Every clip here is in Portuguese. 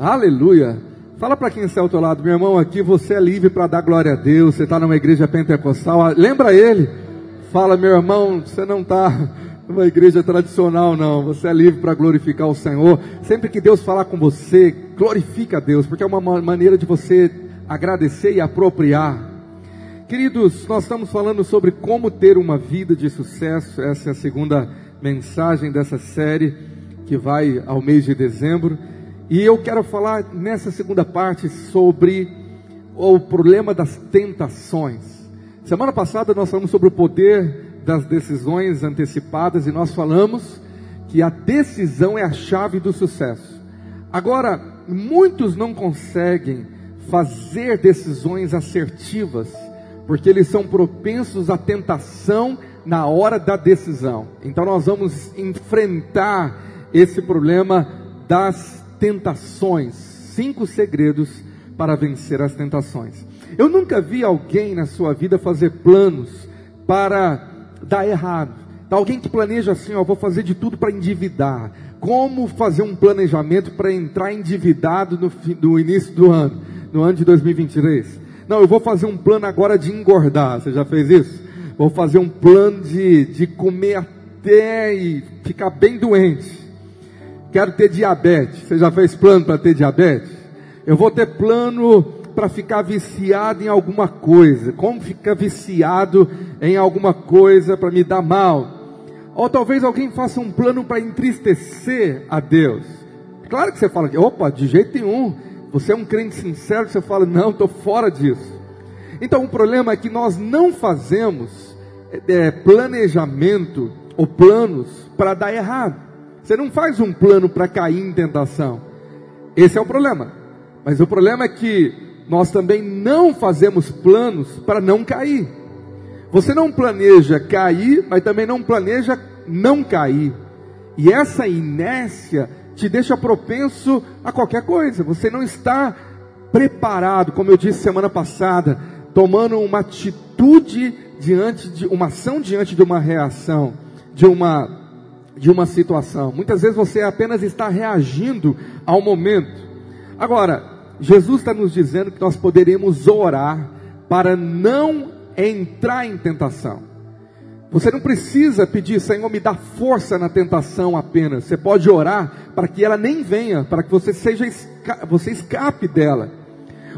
Aleluia. Fala para quem está ao teu lado, meu irmão, aqui você é livre para dar glória a Deus. Você está numa igreja pentecostal, ah, lembra ele. Fala, meu irmão, você não está numa igreja tradicional, não. Você é livre para glorificar o Senhor. Sempre que Deus falar com você, glorifica a Deus, porque é uma maneira de você agradecer e apropriar. Queridos, nós estamos falando sobre como ter uma vida de sucesso. Essa é a segunda mensagem dessa série que vai ao mês de dezembro. E eu quero falar nessa segunda parte sobre o problema das tentações. Semana passada nós falamos sobre o poder das decisões antecipadas e nós falamos que a decisão é a chave do sucesso. Agora, muitos não conseguem fazer decisões assertivas porque eles são propensos à tentação na hora da decisão. Então nós vamos enfrentar esse problema das tentações, cinco segredos para vencer as tentações. Eu nunca vi alguém na sua vida fazer planos para dar errado. Tá alguém que planeja assim, ó, vou fazer de tudo para endividar. Como fazer um planejamento para entrar endividado no, no início do ano, no ano de 2023? Não, eu vou fazer um plano agora de engordar. Você já fez isso? Vou fazer um plano de, de comer até e ficar bem doente. Quero ter diabetes. Você já fez plano para ter diabetes? Eu vou ter plano para ficar viciado em alguma coisa. Como ficar viciado em alguma coisa para me dar mal? Ou talvez alguém faça um plano para entristecer a Deus. Claro que você fala, opa, de jeito nenhum. Você é um crente sincero, você fala, não, estou fora disso. Então o problema é que nós não fazemos é, planejamento ou planos para dar errado. Você não faz um plano para cair em tentação. Esse é o problema. Mas o problema é que nós também não fazemos planos para não cair. Você não planeja cair, mas também não planeja não cair. E essa inércia te deixa propenso a qualquer coisa. Você não está preparado, como eu disse semana passada, tomando uma atitude diante de uma ação diante de uma reação, de uma de uma situação. Muitas vezes você apenas está reagindo ao momento. Agora, Jesus está nos dizendo que nós poderemos orar para não entrar em tentação. Você não precisa pedir, Senhor, me dá força na tentação apenas. Você pode orar para que ela nem venha, para que você seja você escape dela.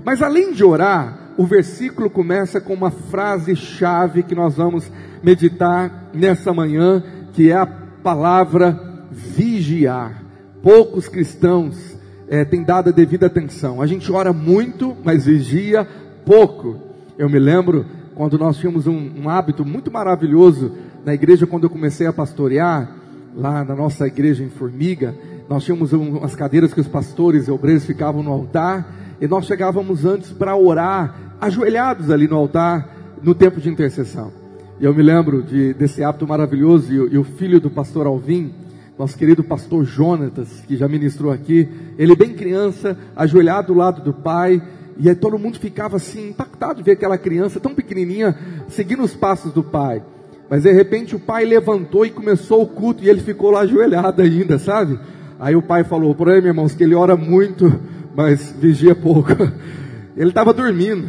Mas além de orar, o versículo começa com uma frase chave que nós vamos meditar nessa manhã, que é a palavra vigiar. Poucos cristãos é, têm dado a devida atenção. A gente ora muito, mas vigia pouco. Eu me lembro quando nós tínhamos um, um hábito muito maravilhoso na igreja, quando eu comecei a pastorear, lá na nossa igreja em Formiga, nós tínhamos um, umas cadeiras que os pastores e obreiros ficavam no altar, e nós chegávamos antes para orar, ajoelhados ali no altar, no tempo de intercessão. Eu me lembro de, desse hábito maravilhoso, e, e, o filho do pastor Alvim, nosso querido pastor Jonatas, que já ministrou aqui, ele bem criança, ajoelhado do lado do pai, e aí todo mundo ficava assim, impactado de ver aquela criança tão pequenininha, seguindo os passos do pai. Mas de repente o pai levantou e começou o culto, e ele ficou lá ajoelhado ainda, sabe? Aí o pai falou, por aí, meus irmãos, que ele ora muito, mas vigia pouco. Ele estava dormindo,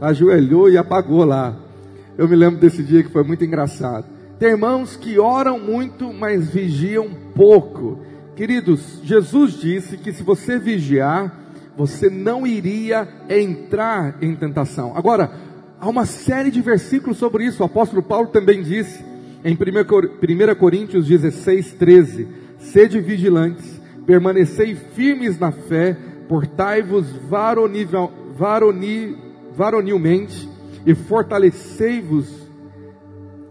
ajoelhou e apagou lá. Eu me lembro desse dia que foi muito engraçado. Tem irmãos que oram muito, mas vigiam pouco. Queridos, Jesus disse que se você vigiar, você não iria entrar em tentação. Agora, há uma série de versículos sobre isso. O apóstolo Paulo também disse em 1 Coríntios 16, 13: Sede vigilantes, permanecei firmes na fé, portai-vos varonilmente e fortalecei-vos,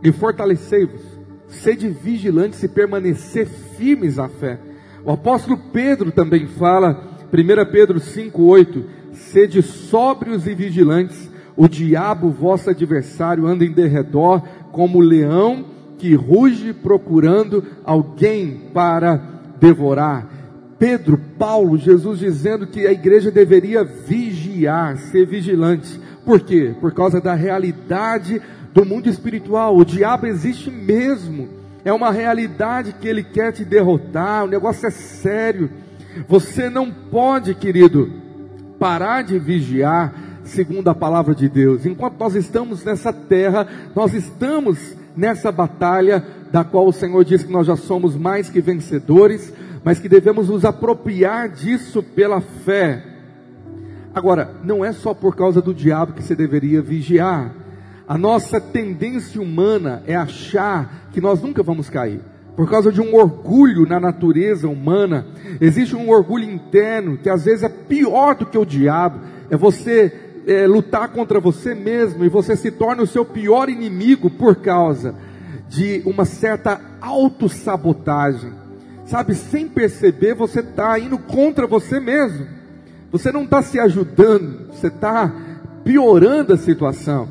e fortalecei-vos, sede vigilantes e permanecer firmes na fé. O apóstolo Pedro também fala, 1 Pedro 5,8: sede sóbrios e vigilantes, o diabo, vosso adversário, anda em derredor como leão que ruge procurando alguém para devorar. Pedro, Paulo, Jesus dizendo que a igreja deveria vigiar, ser vigilante. Por quê? Por causa da realidade do mundo espiritual. O diabo existe mesmo. É uma realidade que ele quer te derrotar. O negócio é sério. Você não pode, querido, parar de vigiar segundo a palavra de Deus. Enquanto nós estamos nessa terra, nós estamos nessa batalha da qual o Senhor diz que nós já somos mais que vencedores, mas que devemos nos apropriar disso pela fé. Agora, não é só por causa do diabo que você deveria vigiar. A nossa tendência humana é achar que nós nunca vamos cair. Por causa de um orgulho na natureza humana, existe um orgulho interno que às vezes é pior do que o diabo. É você é, lutar contra você mesmo e você se torna o seu pior inimigo por causa de uma certa autossabotagem. Sabe, sem perceber, você está indo contra você mesmo. Você não está se ajudando, você está piorando a situação.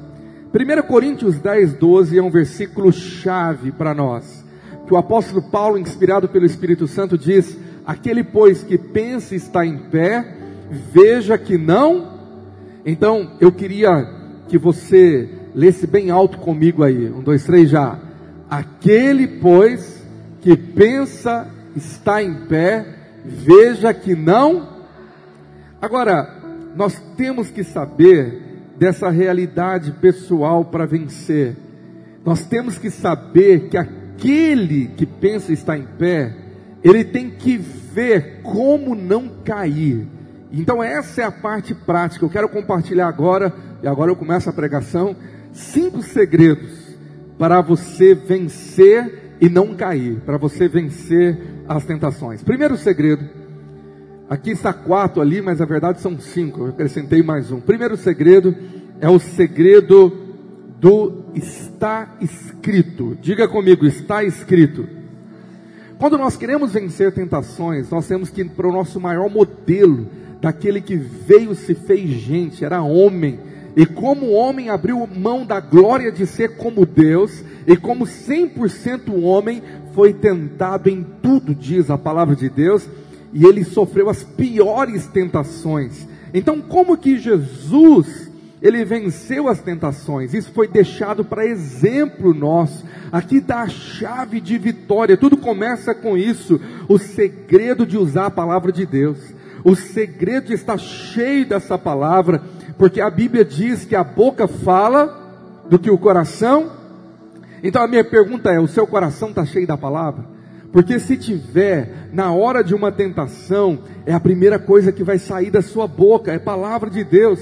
1 Coríntios 10, 12 é um versículo chave para nós. Que o apóstolo Paulo, inspirado pelo Espírito Santo, diz: Aquele, pois, que pensa estar em pé, veja que não. Então, eu queria que você lesse bem alto comigo aí. Um, dois, três já. Aquele, pois, que pensa está em pé, veja que não. Agora, nós temos que saber dessa realidade pessoal para vencer. Nós temos que saber que aquele que pensa estar em pé, ele tem que ver como não cair. Então essa é a parte prática. Eu quero compartilhar agora, e agora eu começo a pregação, cinco segredos para você vencer e não cair, para você vencer as tentações. Primeiro segredo, aqui está quatro ali, mas a verdade são cinco, eu acrescentei mais um. Primeiro segredo é o segredo do está escrito. Diga comigo, está escrito. Quando nós queremos vencer tentações, nós temos que ir para o nosso maior modelo, daquele que veio, se fez gente, era homem, e como homem abriu mão da glória de ser como Deus, e como 100% homem, foi tentado em tudo, diz a palavra de Deus, e ele sofreu as piores tentações. Então, como que Jesus ele venceu as tentações? Isso foi deixado para exemplo nosso. Aqui está a chave de vitória. Tudo começa com isso, o segredo de usar a palavra de Deus. O segredo estar cheio dessa palavra porque a Bíblia diz que a boca fala do que o coração. Então a minha pergunta é: o seu coração está cheio da palavra? Porque se tiver, na hora de uma tentação, é a primeira coisa que vai sair da sua boca, é palavra de Deus.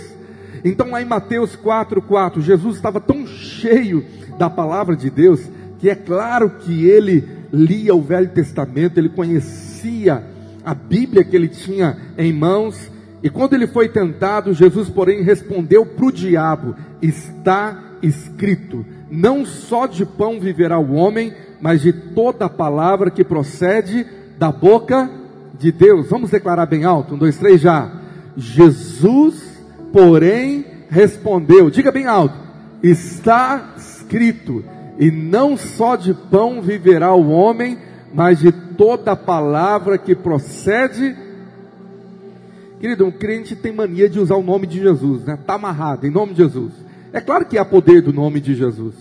Então lá em Mateus 4,4, Jesus estava tão cheio da palavra de Deus, que é claro que ele lia o Velho Testamento, ele conhecia a Bíblia que ele tinha em mãos, e quando ele foi tentado, Jesus, porém, respondeu para o diabo: Está escrito, não só de pão viverá o homem, mas de toda palavra que procede da boca de Deus. Vamos declarar bem alto: um, dois, três, já. Jesus, porém, respondeu: Diga bem alto: Está escrito, e não só de pão viverá o homem, mas de toda palavra que procede Querido, um crente tem mania de usar o nome de Jesus, né? Está amarrado, em nome de Jesus. É claro que há poder do nome de Jesus.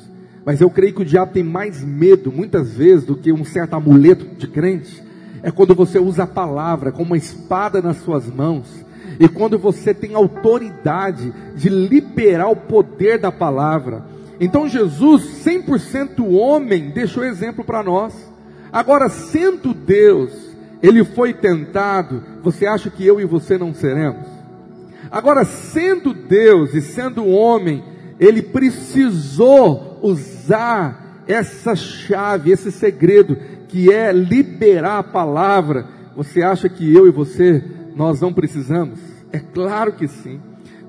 Mas eu creio que o diabo tem mais medo, muitas vezes, do que um certo amuleto de crente. É quando você usa a palavra como uma espada nas suas mãos. E quando você tem autoridade de liberar o poder da palavra. Então Jesus, 100% homem, deixou exemplo para nós. Agora, sendo Deus, ele foi tentado, você acha que eu e você não seremos? Agora, sendo Deus e sendo homem, ele precisou usar essa chave, esse segredo, que é liberar a palavra. Você acha que eu e você, nós não precisamos? É claro que sim.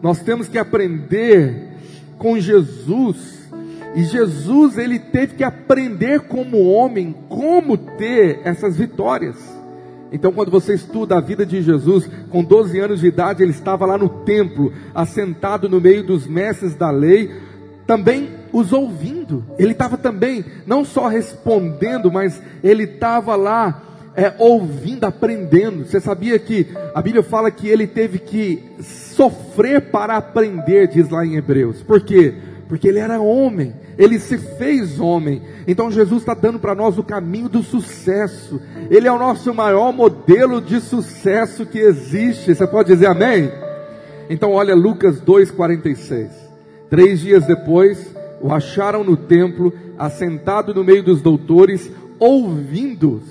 Nós temos que aprender com Jesus. E Jesus, ele teve que aprender como homem, como ter essas vitórias. Então, quando você estuda a vida de Jesus, com 12 anos de idade, ele estava lá no templo, assentado no meio dos mestres da lei, também os ouvindo. Ele estava também, não só respondendo, mas ele estava lá é, ouvindo, aprendendo. Você sabia que a Bíblia fala que ele teve que sofrer para aprender, diz lá em Hebreus. Por quê? Porque ele era homem ele se fez homem. Então Jesus está dando para nós o caminho do sucesso. Ele é o nosso maior modelo de sucesso que existe. Você pode dizer amém? Então olha Lucas 2,46. Três dias depois, o acharam no templo, assentado no meio dos doutores, ouvindo.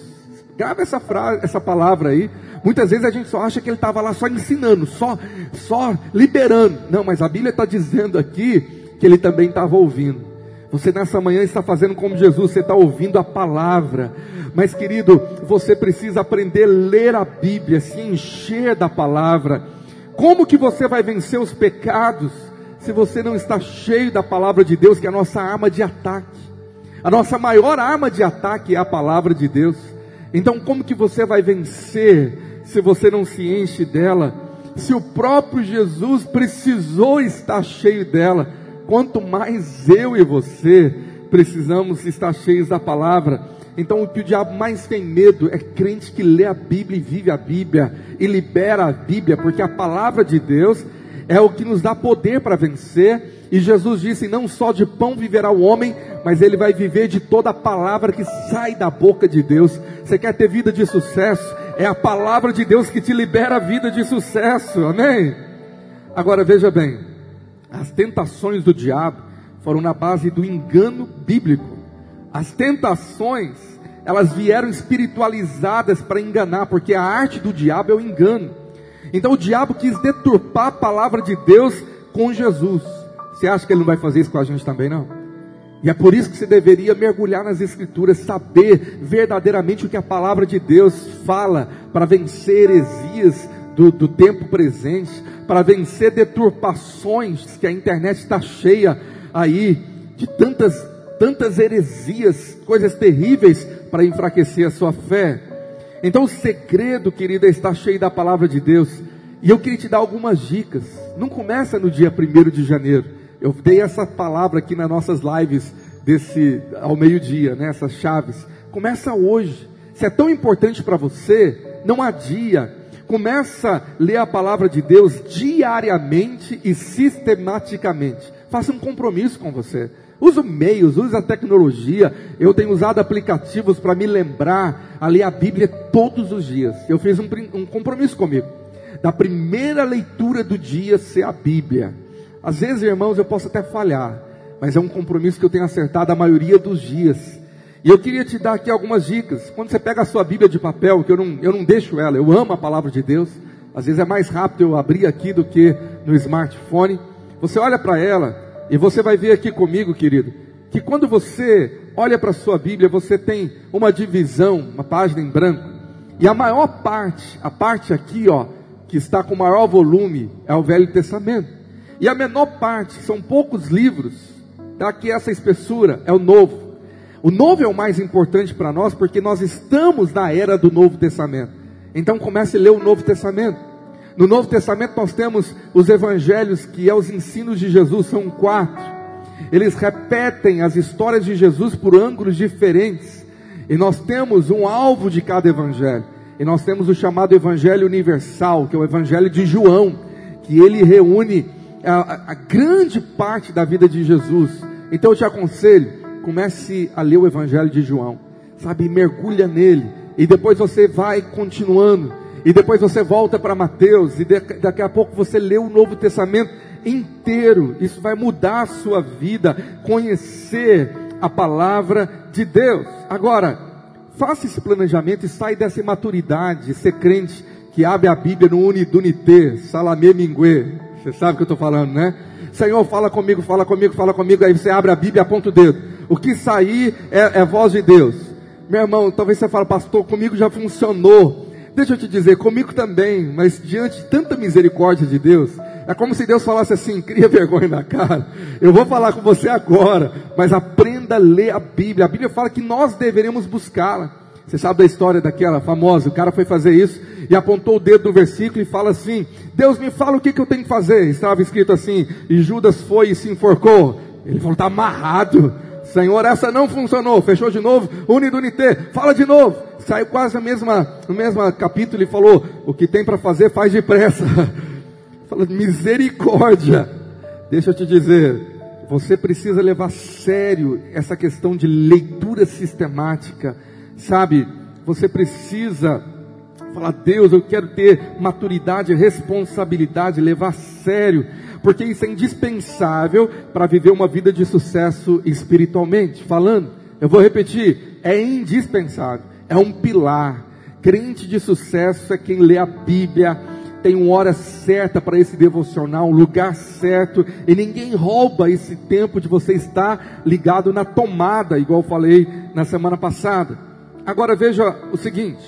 Grava essa frase, essa palavra aí. Muitas vezes a gente só acha que ele estava lá só ensinando, só, só liberando. Não, mas a Bíblia está dizendo aqui que ele também estava ouvindo. Você nessa manhã está fazendo como Jesus, você está ouvindo a palavra. Mas querido, você precisa aprender a ler a Bíblia, se encher da palavra. Como que você vai vencer os pecados se você não está cheio da palavra de Deus, que é a nossa arma de ataque? A nossa maior arma de ataque é a palavra de Deus. Então, como que você vai vencer se você não se enche dela? Se o próprio Jesus precisou estar cheio dela, quanto mais eu e você precisamos estar cheios da palavra. Então, o que o diabo mais tem medo é crente que lê a Bíblia e vive a Bíblia e libera a Bíblia, porque a palavra de Deus é o que nos dá poder para vencer. E Jesus disse: Não só de pão viverá o homem, mas ele vai viver de toda a palavra que sai da boca de Deus. Você quer ter vida de sucesso? É a palavra de Deus que te libera a vida de sucesso, amém? Agora veja bem, as tentações do diabo foram na base do engano bíblico. As tentações, elas vieram espiritualizadas para enganar, porque a arte do diabo é o engano. Então o diabo quis deturpar a palavra de Deus com Jesus. Você acha que ele não vai fazer isso com a gente também, não? E é por isso que você deveria mergulhar nas Escrituras, saber verdadeiramente o que a palavra de Deus fala para vencer heresias do, do tempo presente, para vencer deturpações que a internet está cheia aí de tantas, tantas heresias, coisas terríveis para enfraquecer a sua fé. Então o segredo, querido, é estar cheio da palavra de Deus. E eu queria te dar algumas dicas. Não começa no dia 1 de janeiro. Eu dei essa palavra aqui nas nossas lives desse ao meio-dia, né, essas chaves. Começa hoje. Se é tão importante para você, não adia. Começa a ler a palavra de Deus diariamente e sistematicamente. Faça um compromisso com você. Use meios, use a tecnologia. Eu tenho usado aplicativos para me lembrar a ler a Bíblia todos os dias. Eu fiz um, um compromisso comigo. Da primeira leitura do dia ser a Bíblia. Às vezes, irmãos, eu posso até falhar, mas é um compromisso que eu tenho acertado a maioria dos dias. E eu queria te dar aqui algumas dicas. Quando você pega a sua Bíblia de papel, que eu não, eu não deixo ela, eu amo a palavra de Deus. Às vezes é mais rápido eu abrir aqui do que no smartphone. Você olha para ela e você vai ver aqui comigo, querido, que quando você olha para a sua Bíblia, você tem uma divisão, uma página em branco. E a maior parte, a parte aqui, ó, que está com maior volume, é o Velho Testamento. E a menor parte, são poucos livros, tá? que essa espessura é o Novo. O Novo é o mais importante para nós, porque nós estamos na era do Novo Testamento. Então comece a ler o Novo Testamento. No Novo Testamento nós temos os evangelhos, que é os ensinos de Jesus, são quatro. Eles repetem as histórias de Jesus por ângulos diferentes. E nós temos um alvo de cada evangelho. E nós temos o chamado Evangelho Universal, que é o Evangelho de João, que ele reúne a, a grande parte da vida de Jesus. Então eu te aconselho, comece a ler o Evangelho de João, sabe, mergulha nele, e depois você vai continuando e depois você volta para Mateus, e daqui a pouco você lê o Novo Testamento inteiro. Isso vai mudar a sua vida, conhecer a palavra de Deus. Agora, faça esse planejamento e sai dessa imaturidade, ser crente que abre a Bíblia no Unidunité, Salamé Minguê. Você sabe o que eu estou falando, né? Senhor, fala comigo, fala comigo, fala comigo. Aí você abre a Bíblia e aponta o dedo. O que sair é, é voz de Deus. Meu irmão, talvez você fale, pastor, comigo já funcionou. Deixa eu te dizer, comigo também, mas diante de tanta misericórdia de Deus, é como se Deus falasse assim: cria vergonha na cara. Eu vou falar com você agora, mas aprenda a ler a Bíblia. A Bíblia fala que nós deveremos buscá-la. Você sabe da história daquela famosa? O cara foi fazer isso e apontou o dedo no versículo e fala assim: Deus me fala o que, que eu tenho que fazer. Estava escrito assim: e Judas foi e se enforcou. Ele falou: está amarrado. Senhor, essa não funcionou. Fechou de novo. Unidunité. Fala de novo saiu quase no mesmo, no mesmo capítulo e falou: o que tem para fazer, faz depressa. Fala, misericórdia. Deixa eu te dizer, Você precisa levar a sério essa questão de leitura sistemática, sabe? Você precisa falar, Deus, eu quero ter maturidade, responsabilidade, levar a sério, porque isso é indispensável para viver uma vida de sucesso espiritualmente. Falando, eu vou repetir, é indispensável, é um pilar. Crente de sucesso é quem lê a Bíblia, tem uma hora certa para esse devocional, um lugar certo, e ninguém rouba esse tempo de você estar ligado na tomada, igual eu falei na semana passada. Agora veja o seguinte: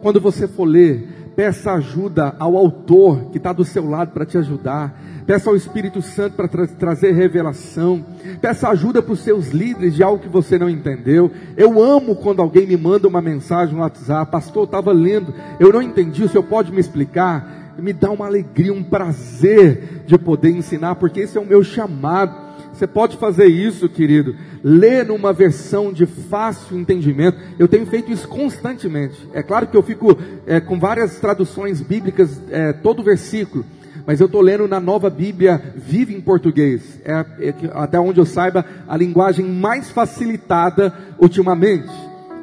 quando você for ler, peça ajuda ao autor que está do seu lado para te ajudar. Peça ao Espírito Santo para tra trazer revelação. Peça ajuda para os seus líderes de algo que você não entendeu. Eu amo quando alguém me manda uma mensagem no WhatsApp. Pastor, estava lendo, eu não entendi, o senhor pode me explicar? me dá uma alegria, um prazer de poder ensinar, porque esse é o meu chamado. Você pode fazer isso, querido. Ler numa versão de fácil entendimento. Eu tenho feito isso constantemente. É claro que eu fico é, com várias traduções bíblicas, é, todo versículo. Mas eu estou lendo na nova Bíblia Vive em Português. É, é, até onde eu saiba, a linguagem mais facilitada ultimamente.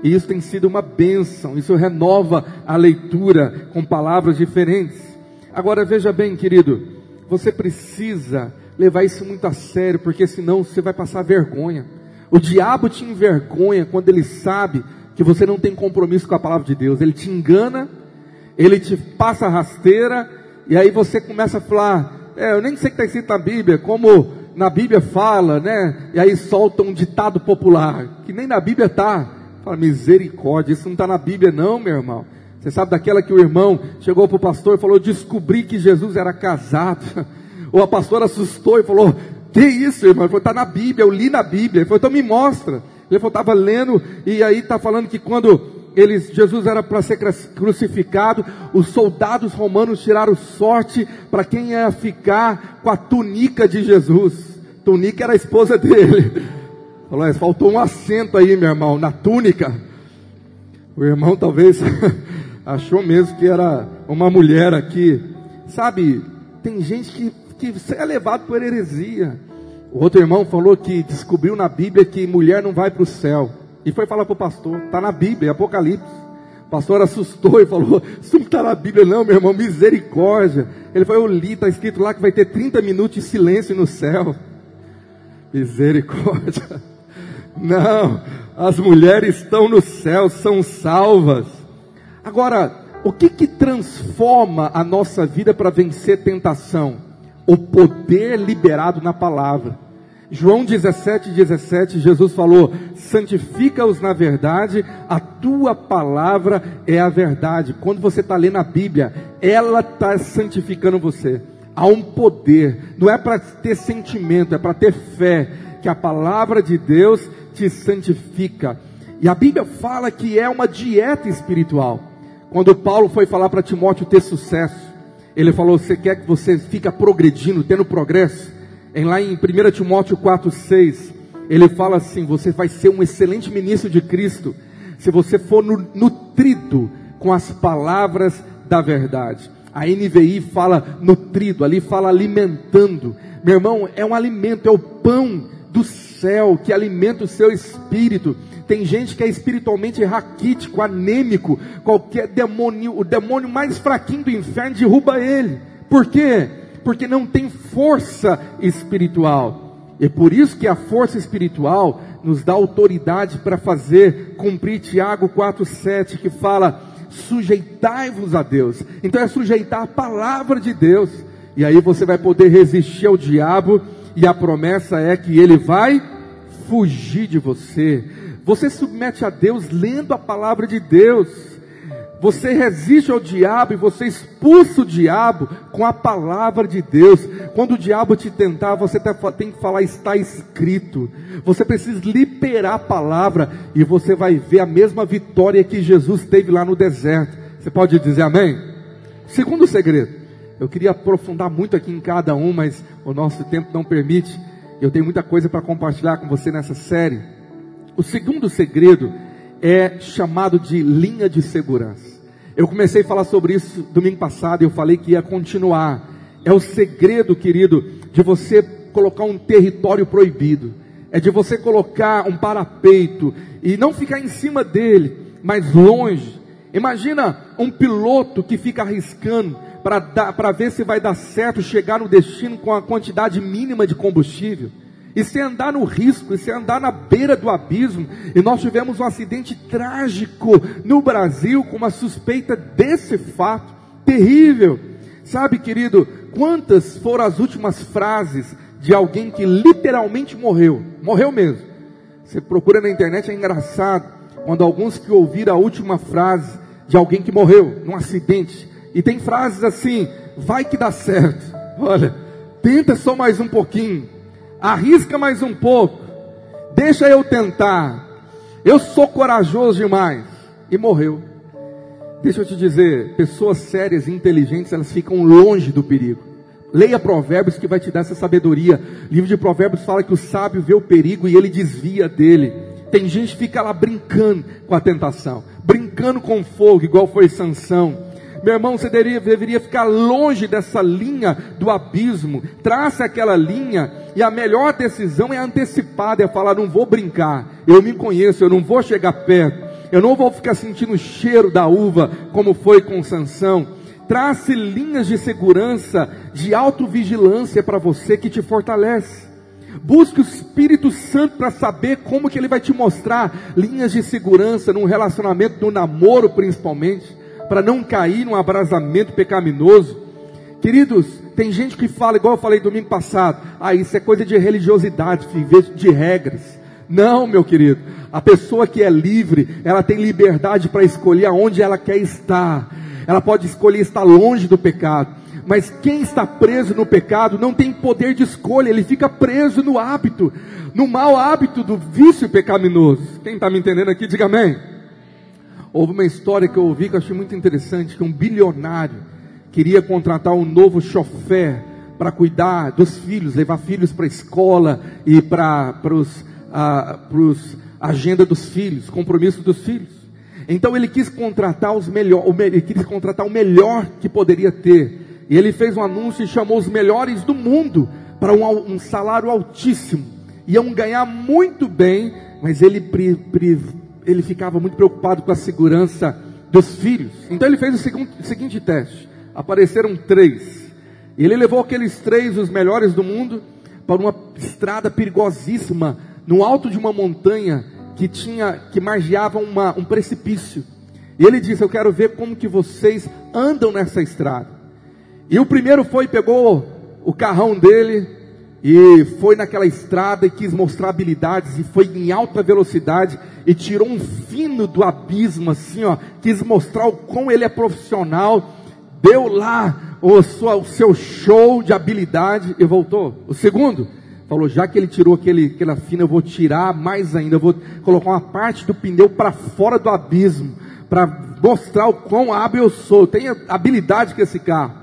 E isso tem sido uma bênção. Isso renova a leitura com palavras diferentes. Agora veja bem, querido, você precisa levar isso muito a sério, porque senão você vai passar vergonha. O diabo te envergonha quando ele sabe que você não tem compromisso com a palavra de Deus. Ele te engana, ele te passa rasteira, e aí você começa a falar, é, eu nem sei o que está escrito na Bíblia, como na Bíblia fala, né? E aí solta um ditado popular, que nem na Bíblia está. Fala, misericórdia, isso não está na Bíblia não, meu irmão. Você sabe daquela que o irmão chegou para o pastor e falou: Descobri que Jesus era casado. Ou a pastora assustou e falou: Que isso, irmão? Ele falou: Está na Bíblia, eu li na Bíblia. Ele falou: Então me mostra. Ele falou: Estava lendo, e aí está falando que quando eles, Jesus era para ser crucificado, os soldados romanos tiraram sorte para quem ia ficar com a túnica de Jesus. Túnica era a esposa dele. Falou: Faltou um assento aí, meu irmão, na túnica. O irmão talvez achou mesmo que era uma mulher aqui. Sabe, tem gente que, que é levado por heresia. O outro irmão falou que descobriu na Bíblia que mulher não vai para o céu. E foi falar para o pastor, está na Bíblia, Apocalipse. O pastor assustou e falou: Isso não está na Bíblia, não, meu irmão, misericórdia. Ele falou: Eu li, está escrito lá que vai ter 30 minutos de silêncio no céu. Misericórdia. Não, as mulheres estão no céu, são salvas. Agora, o que que transforma a nossa vida para vencer tentação? O poder liberado na palavra. João 17, 17, Jesus falou: santifica-os na verdade, a tua palavra é a verdade. Quando você está lendo a Bíblia, ela está santificando você. Há um poder, não é para ter sentimento, é para ter fé, que a palavra de Deus te santifica. E a Bíblia fala que é uma dieta espiritual. Quando Paulo foi falar para Timóteo ter sucesso, ele falou: Você quer que você fique progredindo, tendo progresso? Em, lá em 1 Timóteo 4,6, ele fala assim: Você vai ser um excelente ministro de Cristo, se você for nutrido com as palavras da verdade. A NVI fala nutrido, ali fala alimentando. Meu irmão, é um alimento, é o pão do céu que alimenta o seu espírito. Tem gente que é espiritualmente raquítico, anêmico, qualquer demônio, o demônio mais fraquinho do inferno derruba ele. Por quê? Porque não tem força espiritual. É por isso que a força espiritual nos dá autoridade para fazer cumprir Tiago 4:7 que fala: "Sujeitai-vos a Deus". Então é sujeitar a palavra de Deus. E aí você vai poder resistir ao diabo e a promessa é que ele vai fugir de você. Você submete a Deus lendo a palavra de Deus. Você resiste ao diabo e você expulsa o diabo com a palavra de Deus. Quando o diabo te tentar, você tem que falar, está escrito. Você precisa liberar a palavra e você vai ver a mesma vitória que Jesus teve lá no deserto. Você pode dizer amém? Segundo segredo, eu queria aprofundar muito aqui em cada um, mas o nosso tempo não permite. Eu tenho muita coisa para compartilhar com você nessa série. O segundo segredo é chamado de linha de segurança. Eu comecei a falar sobre isso domingo passado e eu falei que ia continuar. É o segredo, querido, de você colocar um território proibido. É de você colocar um parapeito e não ficar em cima dele, mas longe. Imagina um piloto que fica arriscando para ver se vai dar certo chegar no destino com a quantidade mínima de combustível. E se andar no risco, e se andar na beira do abismo, e nós tivemos um acidente trágico no Brasil com uma suspeita desse fato, terrível. Sabe, querido, quantas foram as últimas frases de alguém que literalmente morreu? Morreu mesmo. Você procura na internet, é engraçado, quando alguns que ouviram a última frase de alguém que morreu num acidente, e tem frases assim: vai que dá certo. Olha, tenta só mais um pouquinho, arrisca mais um pouco, deixa eu tentar. Eu sou corajoso demais. E morreu. Deixa eu te dizer, pessoas sérias e inteligentes, elas ficam longe do perigo. Leia Provérbios que vai te dar essa sabedoria. O livro de Provérbios fala que o sábio vê o perigo e ele desvia dele. Tem gente que fica lá brincando com a tentação, brincando com fogo, igual foi Sansão meu irmão, você deveria, deveria ficar longe dessa linha do abismo. Traça aquela linha e a melhor decisão é antecipada, é falar, não vou brincar. Eu me conheço, eu não vou chegar perto. Eu não vou ficar sentindo o cheiro da uva, como foi com Sansão. Trace linhas de segurança, de autovigilância para você que te fortalece. Busque o Espírito Santo para saber como que ele vai te mostrar linhas de segurança num relacionamento, no namoro principalmente para não cair num abrasamento pecaminoso. Queridos, tem gente que fala, igual eu falei domingo passado, ah, isso é coisa de religiosidade, de regras. Não, meu querido, a pessoa que é livre, ela tem liberdade para escolher aonde ela quer estar. Ela pode escolher estar longe do pecado. Mas quem está preso no pecado não tem poder de escolha, ele fica preso no hábito, no mau hábito do vício pecaminoso. Quem está me entendendo aqui, diga amém. Houve uma história que eu ouvi que eu achei muito interessante, que um bilionário queria contratar um novo chofer para cuidar dos filhos, levar filhos para a escola e para os a agenda dos filhos, compromisso dos filhos. Então ele quis contratar os melhor, ele quis contratar o melhor que poderia ter. E ele fez um anúncio e chamou os melhores do mundo para um, um salário altíssimo. Iam ganhar muito bem, mas ele pri, pri, ele ficava muito preocupado com a segurança dos filhos. Então ele fez o seguinte, o seguinte teste: apareceram três. E ele levou aqueles três, os melhores do mundo, para uma estrada perigosíssima, no alto de uma montanha que tinha, que margeava uma, um precipício. E ele disse: Eu quero ver como que vocês andam nessa estrada. E o primeiro foi, pegou o carrão dele, e foi naquela estrada e quis mostrar habilidades e foi em alta velocidade e tirou um fino do abismo assim, ó, quis mostrar o quão ele é profissional, deu lá o, sua, o seu show de habilidade e voltou. O segundo falou, já que ele tirou aquele, aquela fina, eu vou tirar mais ainda, eu vou colocar uma parte do pneu para fora do abismo, para mostrar o quão hábil eu sou, tenho habilidade com esse carro.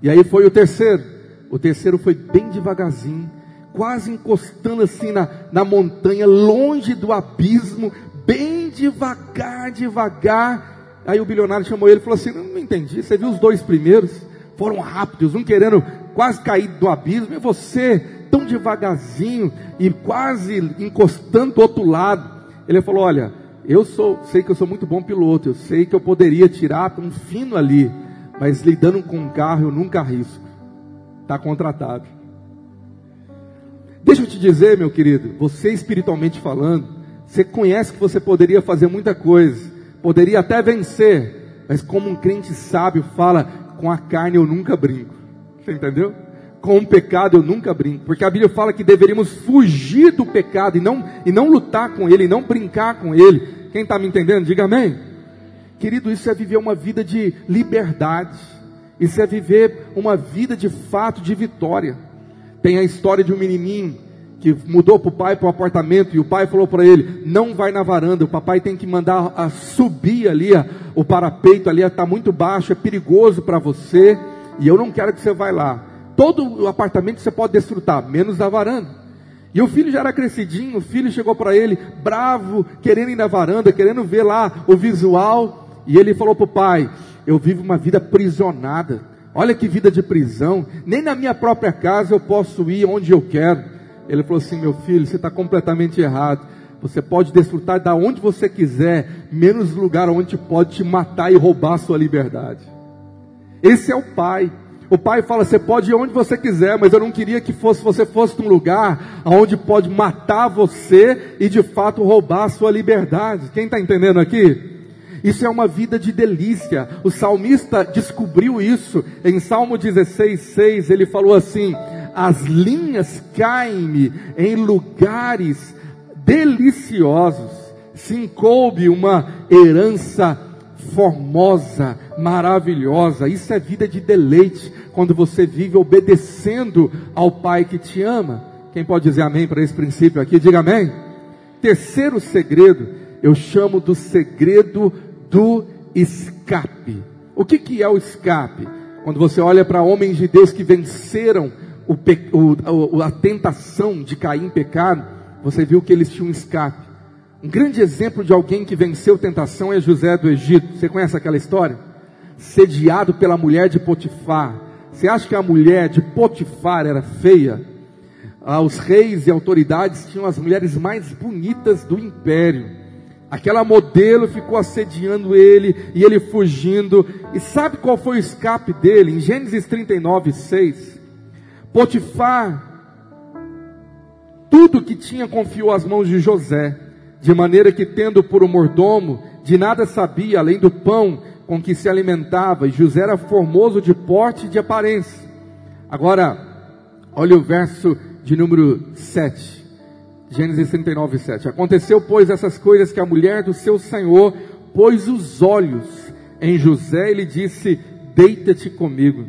E aí foi o terceiro o terceiro foi bem devagarzinho, quase encostando assim na, na montanha, longe do abismo, bem devagar, devagar. Aí o bilionário chamou ele e falou assim: não, não entendi, você viu os dois primeiros? Foram rápidos, um querendo quase cair do abismo, e você tão devagarzinho e quase encostando do outro lado. Ele falou: Olha, eu sou, sei que eu sou muito bom piloto, eu sei que eu poderia tirar um fino ali, mas lidando com um carro eu nunca arrisco está contratado. Deixa eu te dizer, meu querido, você espiritualmente falando, você conhece que você poderia fazer muita coisa, poderia até vencer, mas como um crente sábio fala, com a carne eu nunca brinco. Você entendeu? Com o pecado eu nunca brinco, porque a Bíblia fala que deveríamos fugir do pecado e não, e não lutar com ele, e não brincar com ele. Quem está me entendendo? Diga amém. Querido, isso é viver uma vida de liberdade. Isso é viver uma vida de fato de vitória. Tem a história de um menininho que mudou para o pai para o apartamento e o pai falou para ele: não vai na varanda, o papai tem que mandar a subir ali, a, o parapeito ali está muito baixo, é perigoso para você e eu não quero que você vá lá. Todo o apartamento você pode desfrutar, menos da varanda. E o filho já era crescidinho, o filho chegou para ele, bravo, querendo ir na varanda, querendo ver lá o visual. E ele falou para o pai: eu vivo uma vida aprisionada. Olha que vida de prisão. Nem na minha própria casa eu posso ir onde eu quero. Ele falou assim: Meu filho, você está completamente errado. Você pode desfrutar da onde você quiser, menos lugar onde pode te matar e roubar a sua liberdade. Esse é o pai. O pai fala: você pode ir onde você quiser, mas eu não queria que fosse você fosse num lugar onde pode matar você e de fato roubar a sua liberdade. Quem está entendendo aqui? Isso é uma vida de delícia. O salmista descobriu isso em Salmo 16, 6. Ele falou assim: As linhas caem-me em lugares deliciosos, sim coube uma herança formosa, maravilhosa. Isso é vida de deleite quando você vive obedecendo ao Pai que te ama. Quem pode dizer amém para esse princípio aqui? Diga amém. Terceiro segredo, eu chamo do segredo do escape. O que, que é o escape? Quando você olha para homens de Deus que venceram o, o, a tentação de cair em pecado, você viu que eles tinham escape. Um grande exemplo de alguém que venceu tentação é José do Egito. Você conhece aquela história? Sediado pela mulher de Potifar. Você acha que a mulher de Potifar era feia? Ah, os reis e autoridades tinham as mulheres mais bonitas do império. Aquela modelo ficou assediando ele e ele fugindo. E sabe qual foi o escape dele? Em Gênesis 39, 6. Potifar, tudo que tinha confiou às mãos de José de maneira que, tendo por um mordomo, de nada sabia além do pão com que se alimentava, e José era formoso de porte e de aparência. Agora, olha o verso de número 7, Gênesis 39, 7. Aconteceu, pois, essas coisas que a mulher do seu senhor pôs os olhos em José e lhe disse: Deita-te comigo.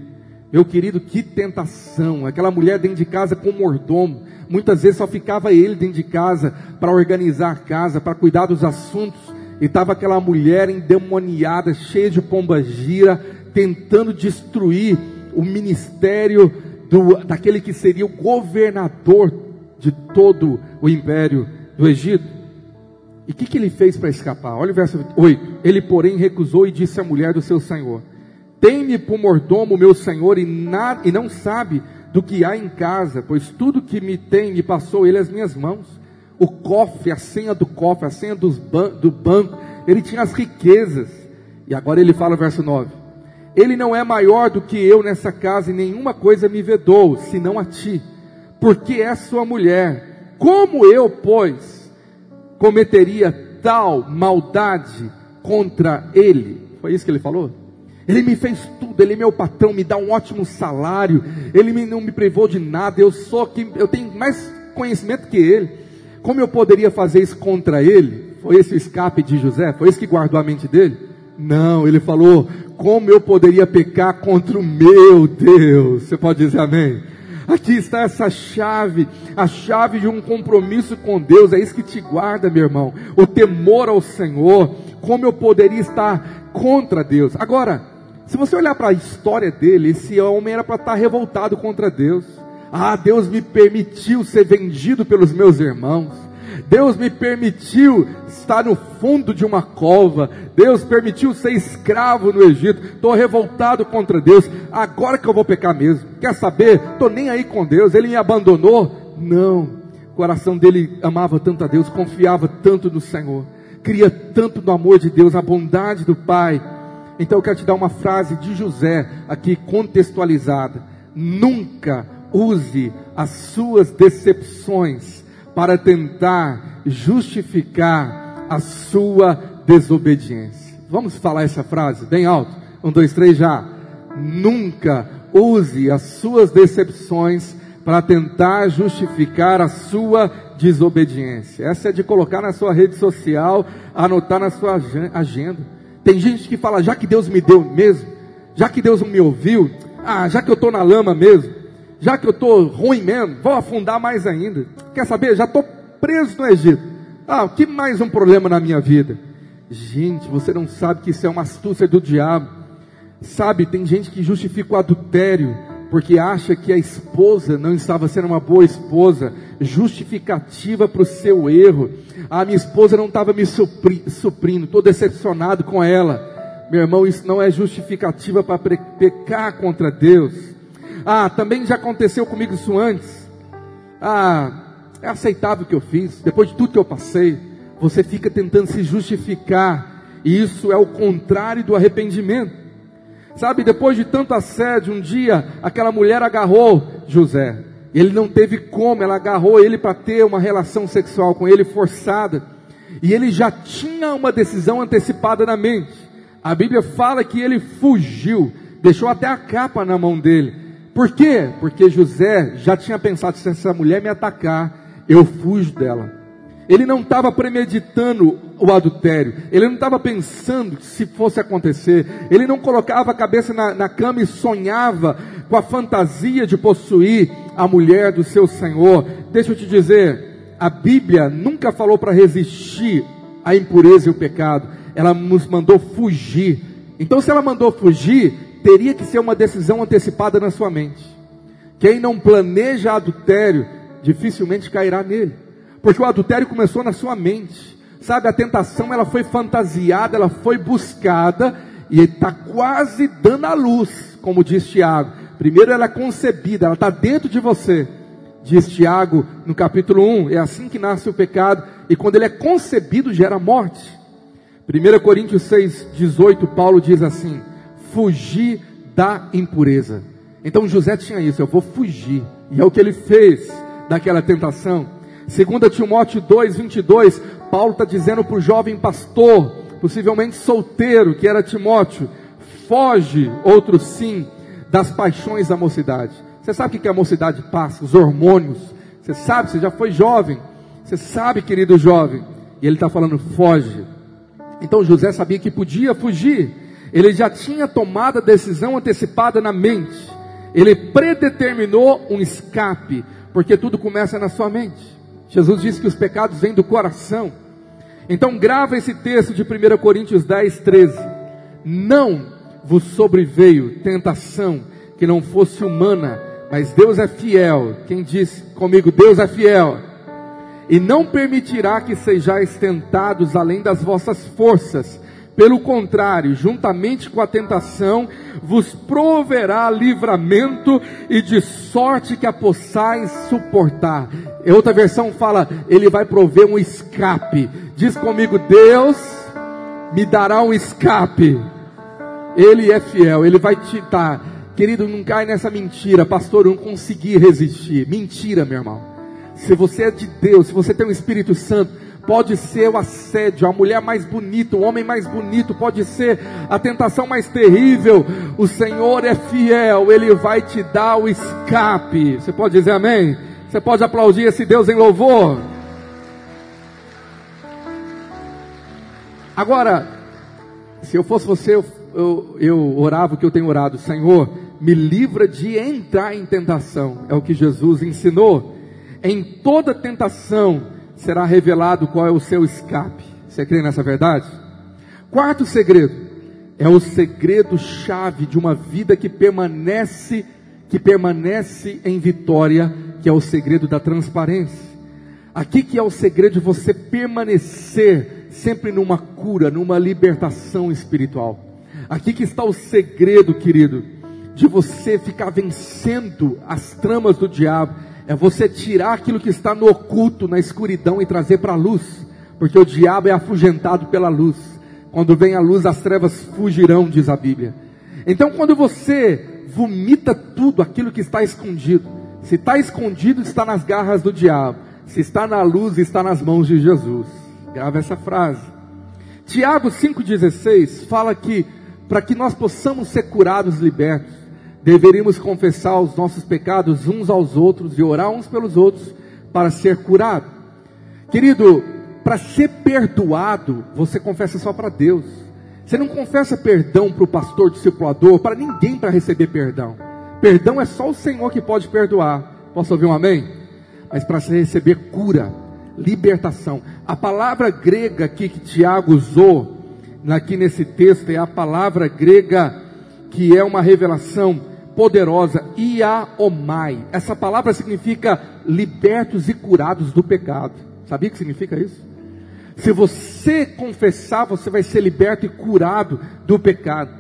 Meu querido, que tentação! Aquela mulher dentro de casa com mordomo. Muitas vezes só ficava ele dentro de casa para organizar a casa, para cuidar dos assuntos. E estava aquela mulher endemoniada, cheia de pomba gira, tentando destruir o ministério do, daquele que seria o governador de todo o império do Egito. E o que, que ele fez para escapar? Olha o verso 8. Ele, porém, recusou e disse à mulher do seu senhor: Tem-me por mordomo meu senhor e, nada, e não sabe do que há em casa, pois tudo que me tem me passou ele às minhas mãos. O cofre, a senha do cofre, a senha ban do banco, ele tinha as riquezas. E agora ele fala, verso 9: Ele não é maior do que eu nessa casa, e nenhuma coisa me vedou, senão a ti, porque é sua mulher. Como eu, pois, cometeria tal maldade contra ele? Foi isso que ele falou? Ele me fez tudo, ele é meu patrão, me dá um ótimo salário, ele me, não me privou de nada, eu sou que eu tenho mais conhecimento que ele. Como eu poderia fazer isso contra ele? Foi esse o escape de José? Foi esse que guardou a mente dele? Não, ele falou: como eu poderia pecar contra o meu Deus? Você pode dizer amém? Aqui está essa chave, a chave de um compromisso com Deus, é isso que te guarda, meu irmão. O temor ao Senhor, como eu poderia estar contra Deus. Agora, se você olhar para a história dele, esse homem era para estar revoltado contra Deus. Ah, Deus me permitiu ser vendido pelos meus irmãos. Deus me permitiu estar no fundo de uma cova. Deus permitiu ser escravo no Egito. Estou revoltado contra Deus. Agora que eu vou pecar mesmo. Quer saber? Estou nem aí com Deus. Ele me abandonou. Não. O coração dele amava tanto a Deus, confiava tanto no Senhor, cria tanto no amor de Deus, a bondade do Pai então eu quero te dar uma frase de José aqui contextualizada. Nunca use as suas decepções para tentar justificar a sua desobediência. Vamos falar essa frase bem alto? Um, dois, três, já. Nunca use as suas decepções para tentar justificar a sua desobediência. Essa é de colocar na sua rede social, anotar na sua agenda. Tem gente que fala, já que Deus me deu mesmo, já que Deus não me ouviu, ah, já que eu estou na lama mesmo, já que eu estou ruim mesmo, vou afundar mais ainda. Quer saber? Já estou preso no Egito. Ah, que mais um problema na minha vida? Gente, você não sabe que isso é uma astúcia do diabo. Sabe, tem gente que justifica o adultério porque acha que a esposa não estava sendo uma boa esposa, justificativa para o seu erro. A minha esposa não estava me supri, suprindo, estou decepcionado com ela. Meu irmão, isso não é justificativa para pecar contra Deus. Ah, também já aconteceu comigo isso antes. Ah, é aceitável o que eu fiz, depois de tudo que eu passei. Você fica tentando se justificar, e isso é o contrário do arrependimento. Sabe, depois de tanto assédio, um dia aquela mulher agarrou José. Ele não teve como, ela agarrou ele para ter uma relação sexual com ele forçada. E ele já tinha uma decisão antecipada na mente. A Bíblia fala que ele fugiu, deixou até a capa na mão dele. Por quê? Porque José já tinha pensado: se essa mulher me atacar, eu fujo dela. Ele não estava premeditando o adultério, ele não estava pensando que se fosse acontecer, ele não colocava a cabeça na, na cama e sonhava com a fantasia de possuir a mulher do seu Senhor. Deixa eu te dizer, a Bíblia nunca falou para resistir à impureza e o pecado, ela nos mandou fugir. Então, se ela mandou fugir, teria que ser uma decisão antecipada na sua mente. Quem não planeja adultério, dificilmente cairá nele. Porque o adultério começou na sua mente. Sabe, a tentação ela foi fantasiada, ela foi buscada e está quase dando a luz, como diz Tiago. Primeiro ela é concebida, ela está dentro de você. Diz Tiago no capítulo 1, é assim que nasce o pecado, e quando ele é concebido gera morte. 1 Coríntios 6, 18, Paulo diz assim: fugir da impureza. Então José tinha isso, eu vou fugir. E é o que ele fez daquela tentação. 2 Timóteo 2, 22, Paulo está dizendo para o jovem pastor, possivelmente solteiro, que era Timóteo, foge, outro sim, das paixões da mocidade. Você sabe o que a mocidade passa? Os hormônios. Você sabe, você já foi jovem. Você sabe, querido jovem. E ele está falando, foge. Então José sabia que podia fugir. Ele já tinha tomado a decisão antecipada na mente. Ele predeterminou um escape, porque tudo começa na sua mente. Jesus disse que os pecados vêm do coração. Então grava esse texto de 1 Coríntios 10, 13. Não vos sobreveio tentação que não fosse humana, mas Deus é fiel. Quem diz comigo, Deus é fiel. E não permitirá que sejais tentados além das vossas forças. Pelo contrário, juntamente com a tentação, vos proverá livramento e de sorte que a possais suportar. E outra versão fala, ele vai prover um escape. Diz comigo, Deus me dará um escape. Ele é fiel, ele vai te dar. Querido, não cai nessa mentira, pastor, eu não consegui resistir. Mentira, meu irmão. Se você é de Deus, se você tem o Espírito Santo, pode ser o assédio, a mulher mais bonita, o homem mais bonito, pode ser a tentação mais terrível. O Senhor é fiel, Ele vai te dar o escape. Você pode dizer amém? Você pode aplaudir esse Deus em louvor? Agora, se eu fosse você, eu, eu, eu, orava o que eu tenho orado, Senhor, me livra de entrar em tentação, é o que Jesus ensinou. Em toda tentação será revelado qual é o seu escape. Você crê nessa verdade? Quarto segredo, é o segredo chave de uma vida que permanece, que permanece em vitória que é o segredo da transparência. Aqui que é o segredo de você permanecer sempre numa cura, numa libertação espiritual. Aqui que está o segredo, querido, de você ficar vencendo as tramas do diabo. É você tirar aquilo que está no oculto, na escuridão e trazer para a luz. Porque o diabo é afugentado pela luz. Quando vem a luz, as trevas fugirão, diz a Bíblia. Então, quando você vomita tudo aquilo que está escondido, se está escondido, está nas garras do diabo. Se está na luz, está nas mãos de Jesus. Grava essa frase. Tiago 5,16 fala que para que nós possamos ser curados, libertos, deveríamos confessar os nossos pecados uns aos outros e orar uns pelos outros para ser curado. Querido, para ser perdoado, você confessa só para Deus. Você não confessa perdão para o pastor discipulador, para ninguém para receber perdão. Perdão é só o Senhor que pode perdoar. Posso ouvir um amém? Mas para receber cura, libertação. A palavra grega aqui que Tiago usou, aqui nesse texto, é a palavra grega que é uma revelação poderosa, iaomai. Essa palavra significa libertos e curados do pecado. Sabia que significa isso? Se você confessar, você vai ser liberto e curado do pecado.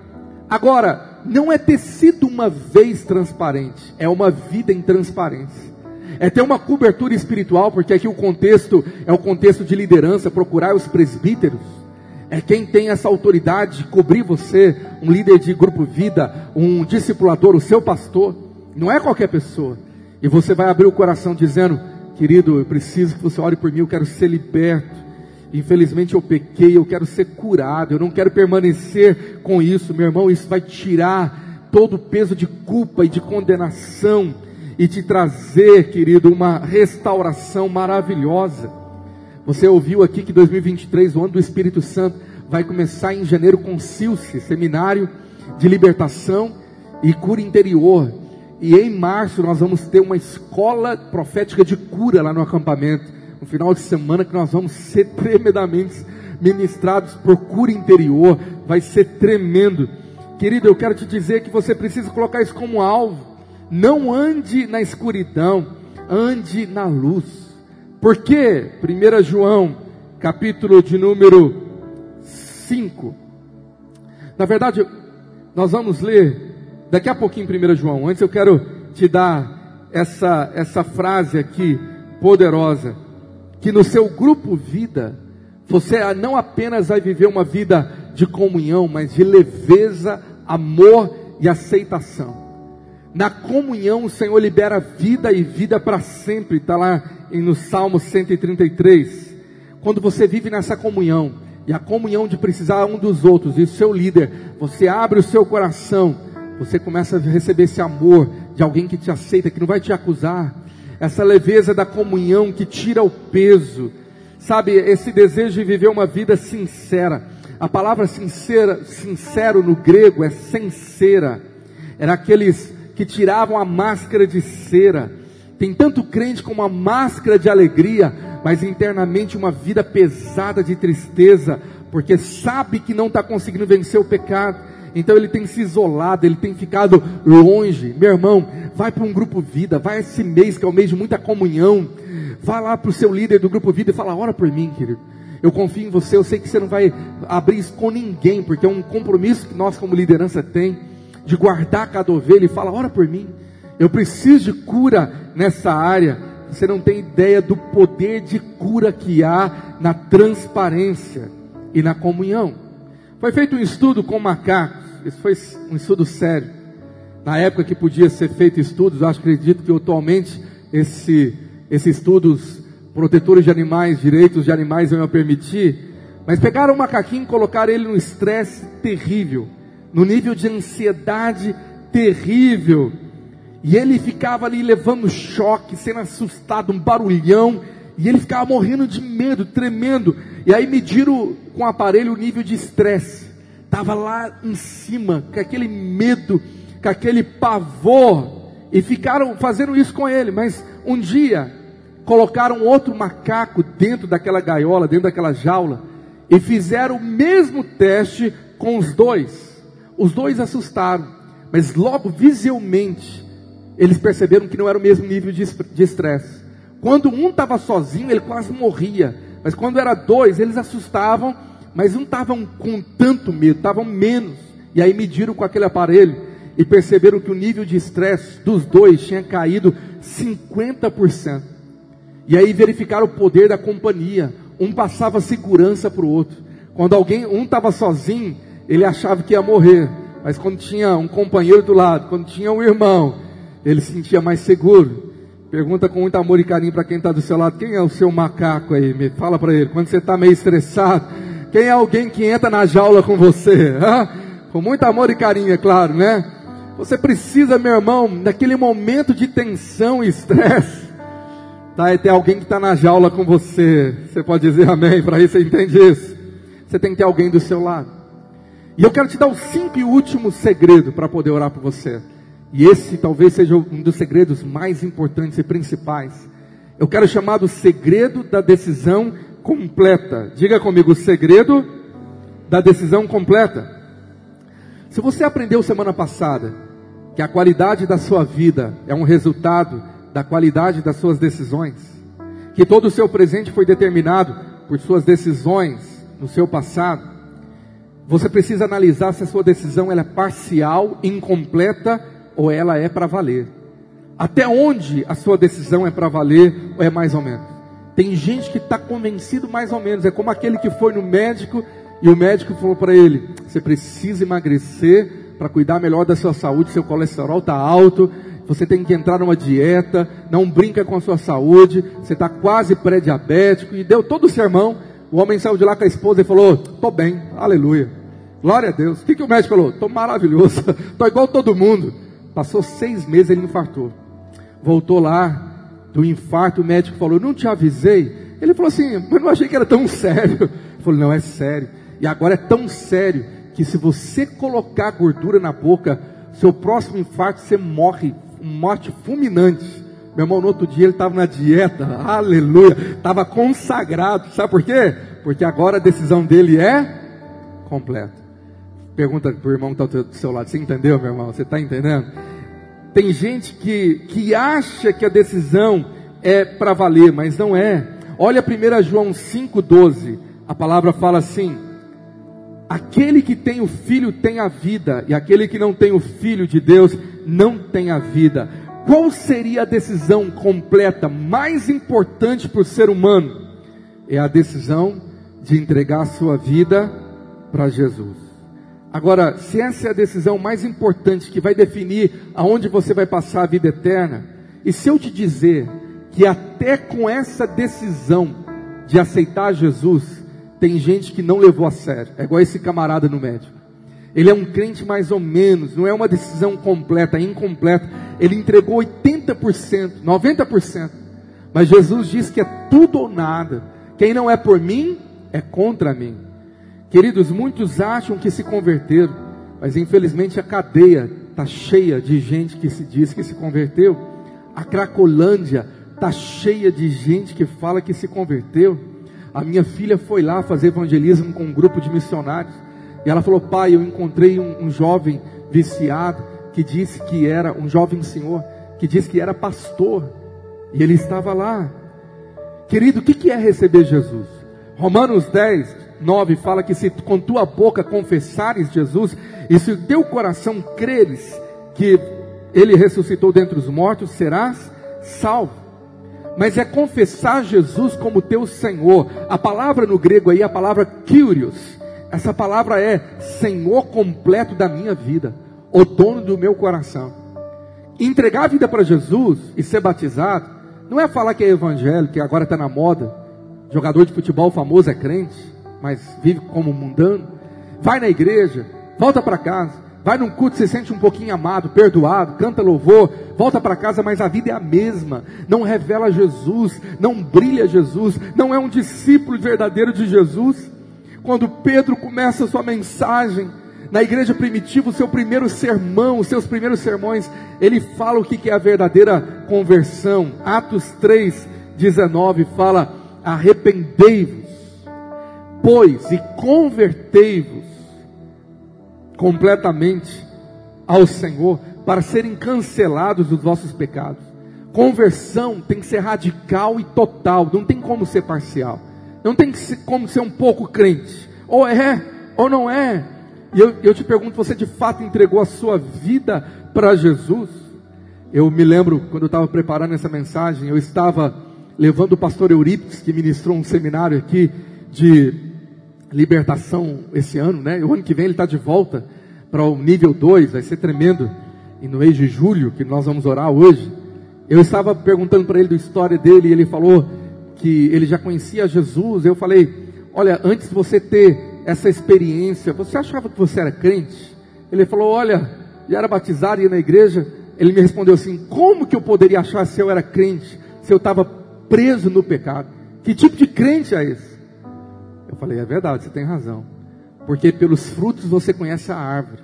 Agora, não é ter sido uma vez transparente, é uma vida em transparência. É ter uma cobertura espiritual, porque aqui o contexto é o contexto de liderança, procurar os presbíteros. É quem tem essa autoridade de cobrir você, um líder de grupo vida, um discipulador, o seu pastor. Não é qualquer pessoa. E você vai abrir o coração dizendo: Querido, eu preciso que você ore por mim, eu quero ser liberto. Infelizmente eu pequei, eu quero ser curado, eu não quero permanecer com isso, meu irmão. Isso vai tirar todo o peso de culpa e de condenação e te trazer, querido, uma restauração maravilhosa. Você ouviu aqui que 2023, o ano do Espírito Santo, vai começar em janeiro com Silce, seminário de libertação e cura interior. E em março nós vamos ter uma escola profética de cura lá no acampamento. Um final de semana que nós vamos ser tremendamente ministrados por cura interior. Vai ser tremendo. Querido, eu quero te dizer que você precisa colocar isso como alvo. Não ande na escuridão, ande na luz. Por quê? 1 João, capítulo de número 5. Na verdade, nós vamos ler Daqui a pouquinho, 1 João. Antes eu quero te dar essa, essa frase aqui, poderosa. Que no seu grupo vida, você não apenas vai viver uma vida de comunhão, mas de leveza, amor e aceitação. Na comunhão, o Senhor libera vida e vida para sempre. Está lá no Salmo 133. Quando você vive nessa comunhão, e a comunhão de precisar um dos outros, e o seu líder, você abre o seu coração você começa a receber esse amor de alguém que te aceita, que não vai te acusar, essa leveza da comunhão que tira o peso, sabe, esse desejo de viver uma vida sincera. A palavra sincera, sincero no grego é sincera. Era aqueles que tiravam a máscara de cera. Tem tanto crente com uma máscara de alegria, mas internamente uma vida pesada de tristeza, porque sabe que não está conseguindo vencer o pecado então ele tem se isolado, ele tem ficado longe. Meu irmão, vai para um grupo vida, vai esse mês que é o mês de muita comunhão. Vá lá para o seu líder do grupo vida e fala: ora por mim, querido. Eu confio em você, eu sei que você não vai abrir isso com ninguém, porque é um compromisso que nós como liderança tem de guardar cada ovelha e fala: ora por mim. Eu preciso de cura nessa área. Você não tem ideia do poder de cura que há na transparência e na comunhão. Foi feito um estudo com macacos, isso foi um estudo sério. Na época que podia ser feito estudos, acho acredito que atualmente esse, esses estudos protetores de animais, direitos de animais vão permitir, mas pegaram o macaquinho e colocaram ele num estresse terrível, no nível de ansiedade terrível. E ele ficava ali levando choque, sendo assustado, um barulhão, e ele ficava morrendo de medo, tremendo. E aí mediram com o aparelho o nível de estresse. Estava lá em cima, com aquele medo, com aquele pavor. E ficaram fazendo isso com ele. Mas um dia, colocaram outro macaco dentro daquela gaiola, dentro daquela jaula. E fizeram o mesmo teste com os dois. Os dois assustaram. Mas logo, visualmente, eles perceberam que não era o mesmo nível de estresse. Quando um estava sozinho, ele quase morria. Mas quando era dois, eles assustavam, mas não estavam com tanto medo, estavam menos. E aí mediram com aquele aparelho e perceberam que o nível de estresse dos dois tinha caído 50%. E aí verificaram o poder da companhia. Um passava segurança para o outro. Quando alguém, um estava sozinho, ele achava que ia morrer. Mas quando tinha um companheiro do lado, quando tinha um irmão, ele se sentia mais seguro. Pergunta com muito amor e carinho para quem está do seu lado: quem é o seu macaco aí? Me fala para ele. Quando você está meio estressado, quem é alguém que entra na jaula com você? Com muito amor e carinho, é claro, né? Você precisa, meu irmão, naquele momento de tensão e estresse, tá? E tem alguém que está na jaula com você. Você pode dizer amém para isso? Você entende isso? Você tem que ter alguém do seu lado. E eu quero te dar o cinco e último segredo para poder orar por você. E esse talvez seja um dos segredos mais importantes e principais. Eu quero chamar do segredo da decisão completa. Diga comigo, o segredo da decisão completa. Se você aprendeu semana passada que a qualidade da sua vida é um resultado da qualidade das suas decisões, que todo o seu presente foi determinado por suas decisões no seu passado, você precisa analisar se a sua decisão é parcial, incompleta ou ela é para valer. Até onde a sua decisão é para valer ou é mais ou menos? Tem gente que está convencido mais ou menos. É como aquele que foi no médico e o médico falou para ele: você precisa emagrecer para cuidar melhor da sua saúde, seu colesterol está alto, você tem que entrar numa dieta, não brinca com a sua saúde, você está quase pré-diabético, e deu todo o sermão. O homem saiu de lá com a esposa e falou: Estou bem, aleluia, glória a Deus. O que, que o médico falou? Estou maravilhoso, estou igual todo mundo. Passou seis meses, ele infartou. Voltou lá do infarto, o médico falou: Não te avisei. Ele falou assim: Mas não achei que era tão sério. Ele falou: Não, é sério. E agora é tão sério que se você colocar gordura na boca, seu próximo infarto você morre, morte fulminante. Meu irmão, no outro dia ele estava na dieta, aleluia, estava consagrado, sabe por quê? Porque agora a decisão dele é completa. Pergunta para o irmão que está do seu lado, você entendeu, meu irmão? Você está entendendo? Tem gente que, que acha que a decisão é para valer, mas não é. Olha 1 João 5,12, a palavra fala assim: Aquele que tem o filho tem a vida, e aquele que não tem o filho de Deus não tem a vida. Qual seria a decisão completa mais importante para o ser humano? É a decisão de entregar a sua vida para Jesus. Agora, se essa é a decisão mais importante que vai definir aonde você vai passar a vida eterna, e se eu te dizer que até com essa decisão de aceitar Jesus, tem gente que não levou a sério. É igual esse camarada no médico. Ele é um crente mais ou menos, não é uma decisão completa, é incompleta. Ele entregou 80%, 90%. Mas Jesus diz que é tudo ou nada. Quem não é por mim, é contra mim. Queridos, muitos acham que se converteram, mas infelizmente a cadeia está cheia de gente que se diz que se converteu. A Cracolândia está cheia de gente que fala que se converteu. A minha filha foi lá fazer evangelismo com um grupo de missionários. E ela falou: Pai, eu encontrei um, um jovem viciado que disse que era, um jovem senhor, que disse que era pastor. E ele estava lá. Querido, o que, que é receber Jesus? Romanos 10, 9 fala que se com tua boca confessares Jesus, e se teu coração creres que ele ressuscitou dentre os mortos, serás salvo mas é confessar Jesus como teu Senhor. A palavra no grego aí é a palavra Kyrios. Essa palavra é Senhor completo da minha vida, o dono do meu coração. Entregar a vida para Jesus e ser batizado não é falar que é evangelho, que agora está na moda. Jogador de futebol famoso é crente, mas vive como mundano. Vai na igreja, volta para casa vai num culto, se sente um pouquinho amado, perdoado, canta louvor, volta para casa, mas a vida é a mesma. Não revela Jesus, não brilha Jesus, não é um discípulo verdadeiro de Jesus. Quando Pedro começa a sua mensagem, na igreja primitiva, o seu primeiro sermão, os seus primeiros sermões, ele fala o que é a verdadeira conversão. Atos 3, 19 fala: arrependei-vos, pois, e convertei-vos completamente ao Senhor para serem cancelados dos vossos pecados. Conversão tem que ser radical e total, não tem como ser parcial. Não tem como ser um pouco crente. Ou é, ou não é. E eu, eu te pergunto, você de fato entregou a sua vida para Jesus? Eu me lembro, quando eu estava preparando essa mensagem, eu estava levando o pastor Eurípides, que ministrou um seminário aqui de libertação esse ano, né? O ano que vem ele está de volta para o nível 2, vai ser tremendo. E no mês de julho, que nós vamos orar hoje, eu estava perguntando para ele da história dele, e ele falou que ele já conhecia Jesus. Eu falei: Olha, antes de você ter essa experiência, você achava que você era crente? Ele falou: Olha, já era batizado, ia na igreja. Ele me respondeu assim: Como que eu poderia achar se eu era crente, se eu estava preso no pecado? Que tipo de crente é esse? Eu falei, é verdade, você tem razão. Porque pelos frutos você conhece a árvore.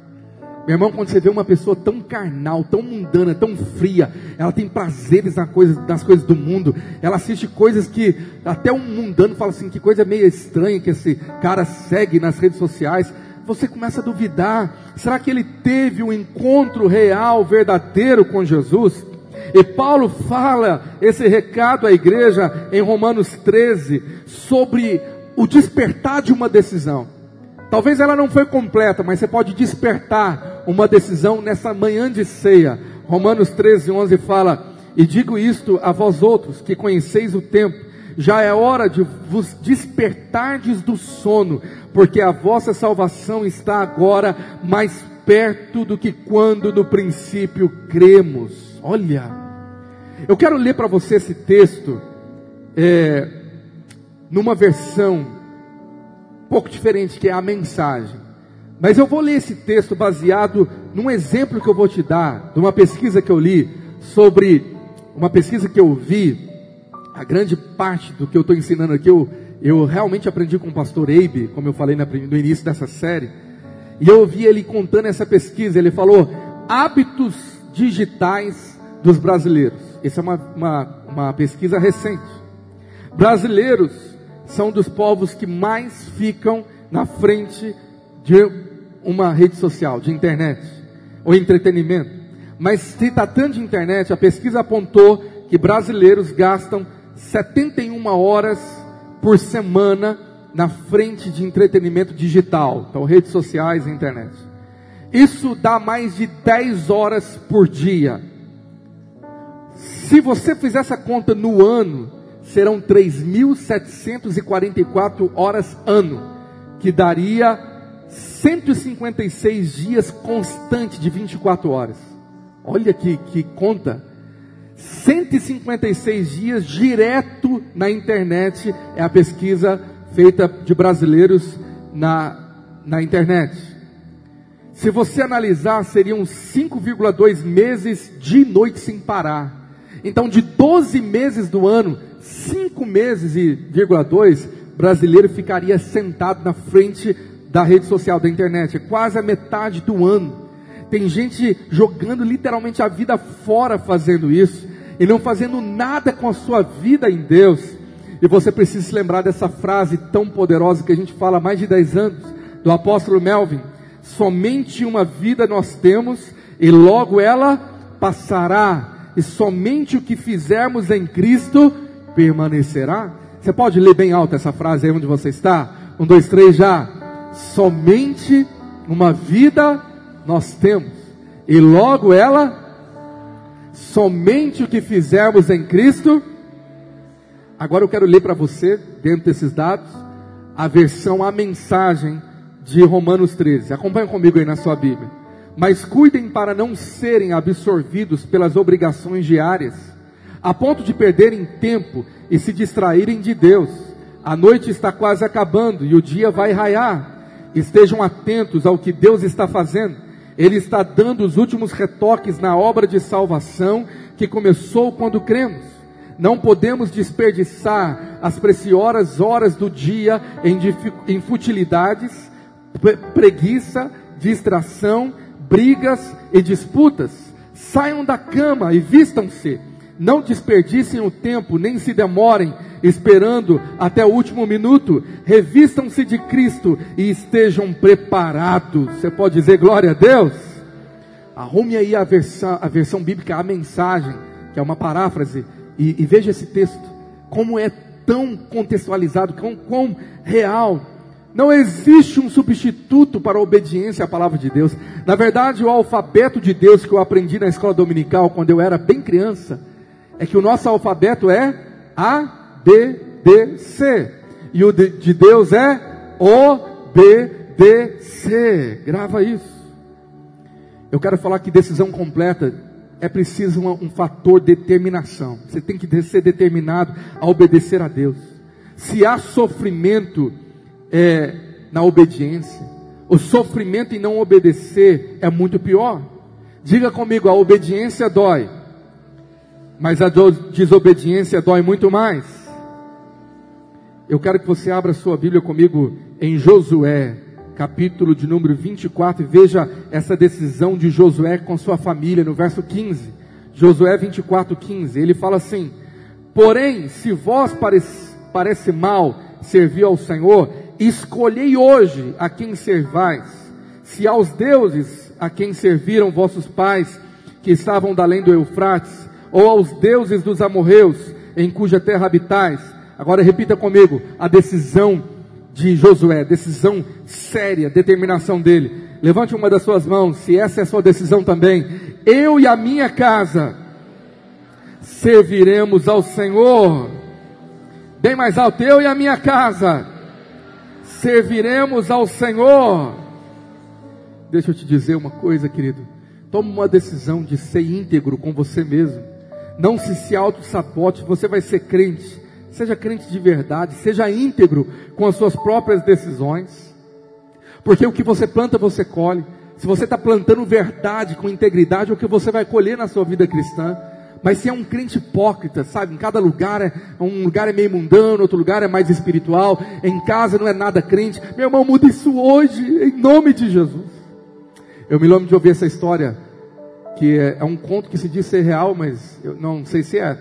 Meu irmão, quando você vê uma pessoa tão carnal, tão mundana, tão fria, ela tem prazeres nas coisas, do mundo, ela assiste coisas que até um mundano fala assim, que coisa meio estranha que esse cara segue nas redes sociais. Você começa a duvidar: será que ele teve um encontro real, verdadeiro com Jesus? E Paulo fala esse recado à igreja em Romanos 13 sobre o despertar de uma decisão. Talvez ela não foi completa, mas você pode despertar uma decisão nessa manhã de ceia. Romanos 13, 11 fala: E digo isto a vós outros, que conheceis o tempo, já é hora de vos despertardes do sono, porque a vossa salvação está agora mais perto do que quando no princípio cremos. Olha, eu quero ler para você esse texto, é, numa versão um pouco diferente, que é a mensagem. Mas eu vou ler esse texto baseado num exemplo que eu vou te dar, de uma pesquisa que eu li sobre uma pesquisa que eu vi. A grande parte do que eu estou ensinando aqui, eu, eu realmente aprendi com o pastor Abe, como eu falei no início dessa série. E eu ouvi ele contando essa pesquisa. Ele falou: hábitos digitais dos brasileiros. Essa é uma, uma, uma pesquisa recente. Brasileiros são dos povos que mais ficam na frente de uma rede social, de internet, ou entretenimento. Mas se tratando de internet, a pesquisa apontou que brasileiros gastam 71 horas por semana na frente de entretenimento digital, então redes sociais e internet. Isso dá mais de 10 horas por dia. Se você fizer essa conta no ano, serão 3.744 horas ano, que daria 156 dias constante de 24 horas. Olha que, que conta. 156 dias direto na internet é a pesquisa feita de brasileiros na, na internet. Se você analisar, seriam 5,2 meses de noite sem parar. Então, de 12 meses do ano, cinco meses e vírgula dois, brasileiro ficaria sentado na frente da rede social, da internet, é quase a metade do ano. Tem gente jogando literalmente a vida fora fazendo isso e não fazendo nada com a sua vida em Deus. E você precisa se lembrar dessa frase tão poderosa que a gente fala há mais de 10 anos, do apóstolo Melvin: somente uma vida nós temos e logo ela passará, e somente o que fizermos em Cristo permanecerá? Você pode ler bem alto essa frase aí onde você está? Um, dois, três, já. Somente uma vida nós temos, e logo ela, somente o que fizermos em Cristo. Agora eu quero ler para você, dentro desses dados, a versão, a mensagem de Romanos 13. Acompanhe comigo aí na sua Bíblia. Mas cuidem para não serem absorvidos pelas obrigações diárias a ponto de perderem tempo e se distraírem de Deus. A noite está quase acabando e o dia vai raiar. Estejam atentos ao que Deus está fazendo. Ele está dando os últimos retoques na obra de salvação que começou quando cremos. Não podemos desperdiçar as preciosas horas do dia em, em futilidades, preguiça, distração, brigas e disputas. Saiam da cama e vistam-se não desperdicem o tempo, nem se demorem esperando até o último minuto. Revistam-se de Cristo e estejam preparados. Você pode dizer glória a Deus? Arrume aí a versão, a versão bíblica, a mensagem, que é uma paráfrase, e, e veja esse texto, como é tão contextualizado, quão, quão real. Não existe um substituto para a obediência à palavra de Deus. Na verdade, o alfabeto de Deus que eu aprendi na escola dominical quando eu era bem criança, é que o nosso alfabeto é A, B, D, C. E o de, de Deus é O, B, D, C. Grava isso. Eu quero falar que decisão completa é preciso um, um fator determinação. Você tem que ser determinado a obedecer a Deus. Se há sofrimento é, na obediência, o sofrimento em não obedecer é muito pior. Diga comigo, a obediência dói mas a desobediência dói muito mais. Eu quero que você abra sua Bíblia comigo em Josué, capítulo de número 24, e veja essa decisão de Josué com sua família, no verso 15. Josué 24, 15. Ele fala assim: Porém, se vós parece, parece mal servir ao Senhor, escolhei hoje a quem servais. Se aos deuses a quem serviram vossos pais, que estavam da além do Eufrates, ou aos deuses dos amorreus, em cuja terra habitais. Agora repita comigo: a decisão de Josué, decisão séria, determinação dele. Levante uma das suas mãos, se essa é a sua decisão também. Eu e a minha casa serviremos ao Senhor. Bem mais alto, eu e a minha casa serviremos ao Senhor. Deixa eu te dizer uma coisa, querido. Toma uma decisão de ser íntegro com você mesmo. Não se se auto-sapote, você vai ser crente. Seja crente de verdade, seja íntegro com as suas próprias decisões. Porque o que você planta, você colhe. Se você está plantando verdade com integridade, é o que você vai colher na sua vida cristã. Mas se é um crente hipócrita, sabe? Em cada lugar é um lugar é meio mundano, outro lugar é mais espiritual, em casa não é nada crente. Meu irmão, muda isso hoje, em nome de Jesus. Eu me lembro de ouvir essa história, que é, é um conto que se diz ser real, mas eu não sei se é.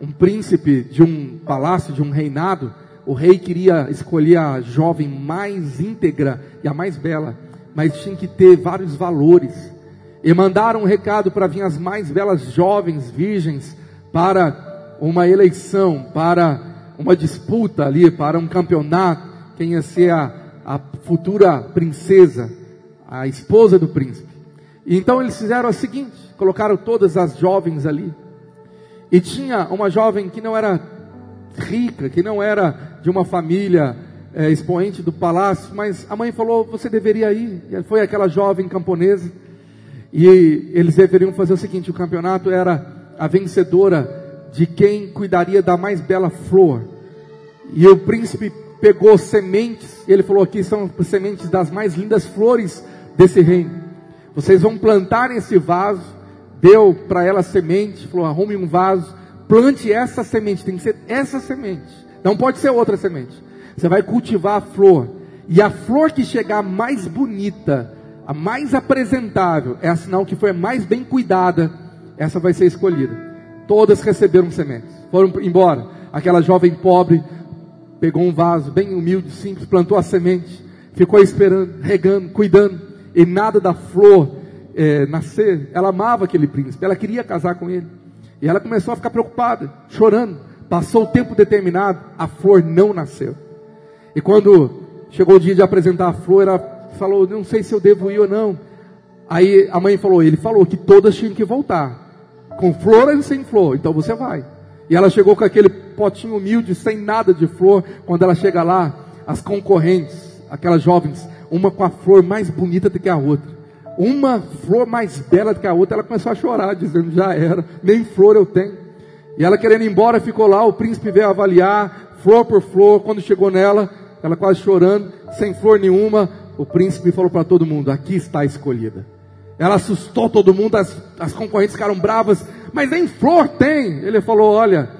Um príncipe de um palácio, de um reinado, o rei queria escolher a jovem mais íntegra e a mais bela, mas tinha que ter vários valores. E mandaram um recado para vir as mais belas jovens virgens para uma eleição, para uma disputa ali, para um campeonato. Quem ia ser a, a futura princesa, a esposa do príncipe. Então eles fizeram o seguinte: colocaram todas as jovens ali. E tinha uma jovem que não era rica, que não era de uma família é, expoente do palácio, mas a mãe falou: você deveria ir. E foi aquela jovem camponesa e eles deveriam fazer o seguinte: o campeonato era a vencedora de quem cuidaria da mais bela flor. E o príncipe pegou sementes, e ele falou: aqui são sementes das mais lindas flores desse reino. Vocês vão plantar esse vaso. Deu para ela semente, falou: arrume um vaso, plante essa semente, tem que ser essa semente, não pode ser outra semente. Você vai cultivar a flor, e a flor que chegar mais bonita, a mais apresentável, é a sinal que foi a mais bem cuidada, essa vai ser escolhida. Todas receberam sementes, foram embora. Aquela jovem pobre pegou um vaso bem humilde, simples, plantou a semente, ficou esperando, regando, cuidando, e nada da flor é, nascer. Ela amava aquele príncipe, ela queria casar com ele. E ela começou a ficar preocupada, chorando. Passou o tempo determinado, a flor não nasceu. E quando chegou o dia de apresentar a flor, ela falou, não sei se eu devo ir ou não. Aí a mãe falou, ele falou que todas tinham que voltar. Com flor ou sem flor, então você vai. E ela chegou com aquele potinho humilde, sem nada de flor. Quando ela chega lá, as concorrentes, aquelas jovens, uma com a flor mais bonita do que a outra. Uma flor mais bela do que a outra, ela começou a chorar, dizendo, já era, nem flor eu tenho. E ela querendo ir embora, ficou lá, o príncipe veio avaliar, flor por flor, quando chegou nela, ela quase chorando, sem flor nenhuma, o príncipe falou para todo mundo: aqui está a escolhida. Ela assustou todo mundo, as, as concorrentes ficaram bravas, mas nem flor tem. Ele falou: olha,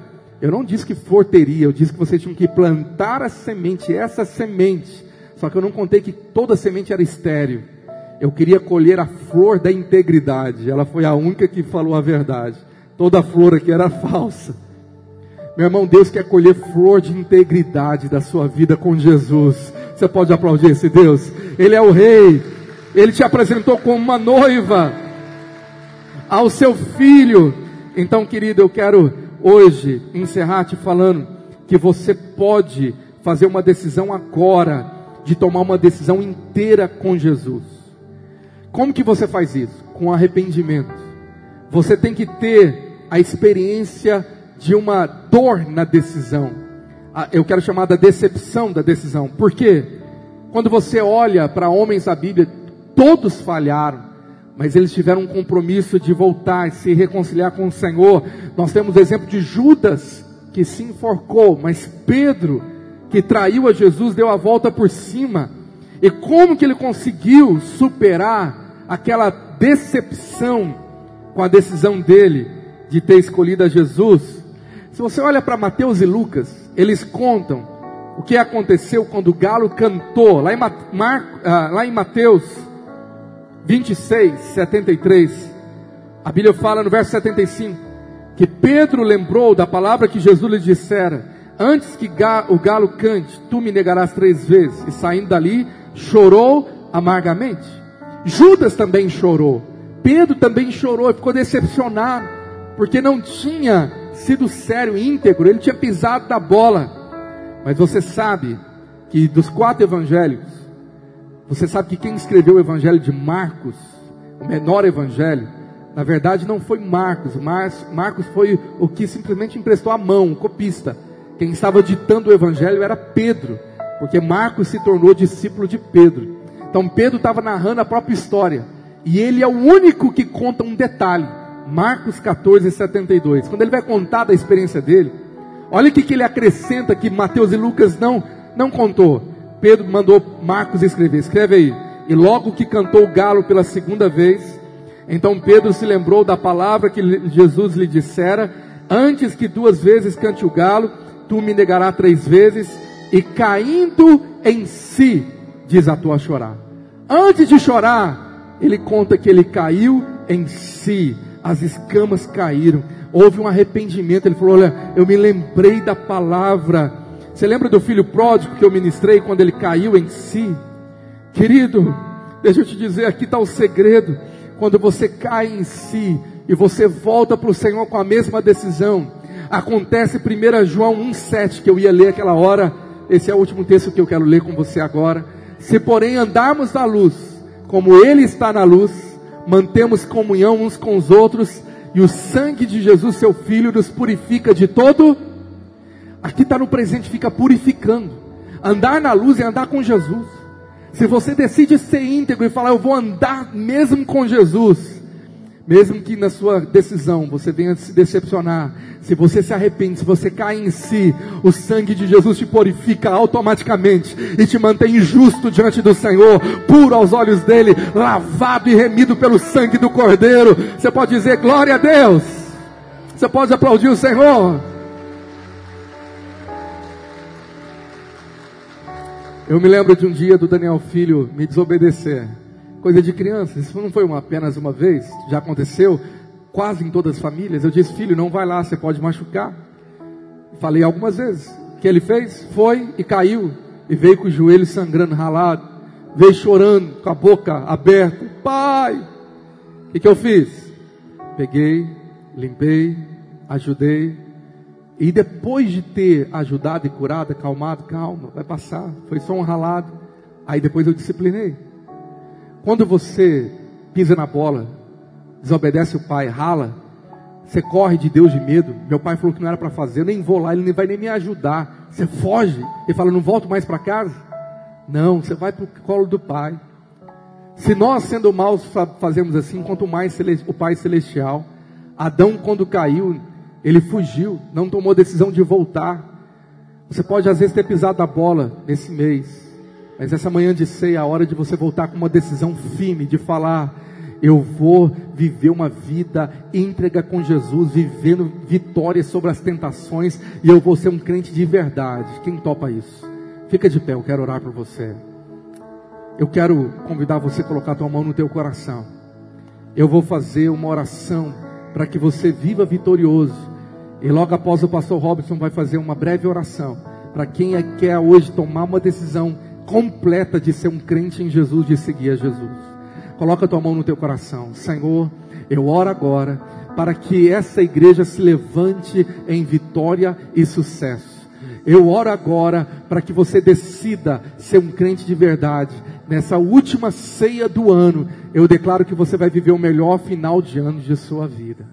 eu não disse que flor teria, eu disse que vocês tinham que plantar a semente, essa semente. Só que eu não contei que toda semente era estéreo. Eu queria colher a flor da integridade. Ela foi a única que falou a verdade. Toda flor aqui era falsa. Meu irmão, Deus quer colher flor de integridade da sua vida com Jesus. Você pode aplaudir esse Deus? Ele é o rei. Ele te apresentou como uma noiva ao seu filho. Então, querido, eu quero hoje encerrar te falando que você pode fazer uma decisão agora de tomar uma decisão inteira com Jesus. Como que você faz isso? Com arrependimento. Você tem que ter a experiência de uma dor na decisão eu quero chamar da decepção da decisão. Por quê? Quando você olha para homens da Bíblia, todos falharam, mas eles tiveram um compromisso de voltar, se reconciliar com o Senhor. Nós temos o exemplo de Judas, que se enforcou, mas Pedro, que traiu a Jesus, deu a volta por cima. E como que ele conseguiu superar aquela decepção com a decisão dele de ter escolhido a Jesus? Se você olha para Mateus e Lucas, eles contam o que aconteceu quando o galo cantou, lá em, Mar, ah, lá em Mateus 26, 73. A Bíblia fala no verso 75 que Pedro lembrou da palavra que Jesus lhe dissera: Antes que o galo cante, tu me negarás três vezes. E saindo dali, chorou amargamente. Judas também chorou. Pedro também chorou e ficou decepcionado, porque não tinha sido sério, íntegro, ele tinha pisado da bola. Mas você sabe que dos quatro evangelhos, você sabe que quem escreveu o evangelho de Marcos, o menor evangelho, na verdade não foi Marcos, mas Marcos foi o que simplesmente emprestou a mão, o copista. Quem estava ditando o evangelho era Pedro, porque Marcos se tornou discípulo de Pedro. Então Pedro estava narrando a própria história, e ele é o único que conta um detalhe. Marcos 14, 72. Quando ele vai contar da experiência dele, olha o que, que ele acrescenta que Mateus e Lucas não, não contou. Pedro mandou Marcos escrever, escreve aí. E logo que cantou o galo pela segunda vez, então Pedro se lembrou da palavra que Jesus lhe dissera: Antes que duas vezes cante o galo, tu me negarás três vezes. E caindo em si, desatou a chorar. Antes de chorar, ele conta que ele caiu em si, as escamas caíram, houve um arrependimento. Ele falou: Olha, eu me lembrei da palavra. Você lembra do filho pródigo que eu ministrei quando ele caiu em si? Querido, deixa eu te dizer, aqui está o segredo quando você cai em si e você volta para o Senhor com a mesma decisão, acontece 1 João 1,7 que eu ia ler aquela hora, esse é o último texto que eu quero ler com você agora. Se porém andarmos na luz, como Ele está na luz, mantemos comunhão uns com os outros, e o sangue de Jesus, seu Filho, nos purifica de todo. Aqui está no presente, fica purificando. Andar na luz é andar com Jesus. Se você decide ser íntegro e falar, eu vou andar mesmo com Jesus, mesmo que na sua decisão você venha se decepcionar, se você se arrepende, se você cai em si, o sangue de Jesus te purifica automaticamente e te mantém justo diante do Senhor, puro aos olhos dele, lavado e remido pelo sangue do Cordeiro. Você pode dizer glória a Deus. Você pode aplaudir o Senhor. Eu me lembro de um dia do Daniel Filho me desobedecer. Coisa de criança, isso não foi uma, apenas uma vez, já aconteceu quase em todas as famílias. Eu disse, filho, não vai lá, você pode machucar. Falei algumas vezes. O que ele fez? Foi e caiu. E veio com o joelho sangrando, ralado. Veio chorando, com a boca aberta. Pai! O que, que eu fiz? Peguei, limpei, ajudei, e depois de ter ajudado e curado, acalmado, calma, vai passar. Foi só um ralado. Aí depois eu disciplinei. Quando você pisa na bola, desobedece o pai, rala, você corre de Deus de medo. Meu pai falou que não era para fazer, eu nem vou lá, ele nem vai nem me ajudar. Você foge e fala, não volto mais para casa. Não, você vai para o colo do pai. Se nós, sendo maus, fazemos assim, quanto mais o Pai Celestial. Adão, quando caiu, ele fugiu, não tomou decisão de voltar. Você pode às vezes ter pisado a bola nesse mês, mas essa manhã de ceia é a hora de você voltar com uma decisão firme de falar: eu vou viver uma vida íntegra com Jesus, vivendo vitórias sobre as tentações, e eu vou ser um crente de verdade. Quem topa isso? Fica de pé, eu quero orar por você. Eu quero convidar você a colocar a tua mão no teu coração. Eu vou fazer uma oração para que você viva vitorioso e logo após o pastor Robson vai fazer uma breve oração para quem é, quer hoje tomar uma decisão completa de ser um crente em Jesus, de seguir a Jesus. Coloca tua mão no teu coração. Senhor, eu oro agora para que essa igreja se levante em vitória e sucesso. Eu oro agora para que você decida ser um crente de verdade. Nessa última ceia do ano, eu declaro que você vai viver o melhor final de ano de sua vida.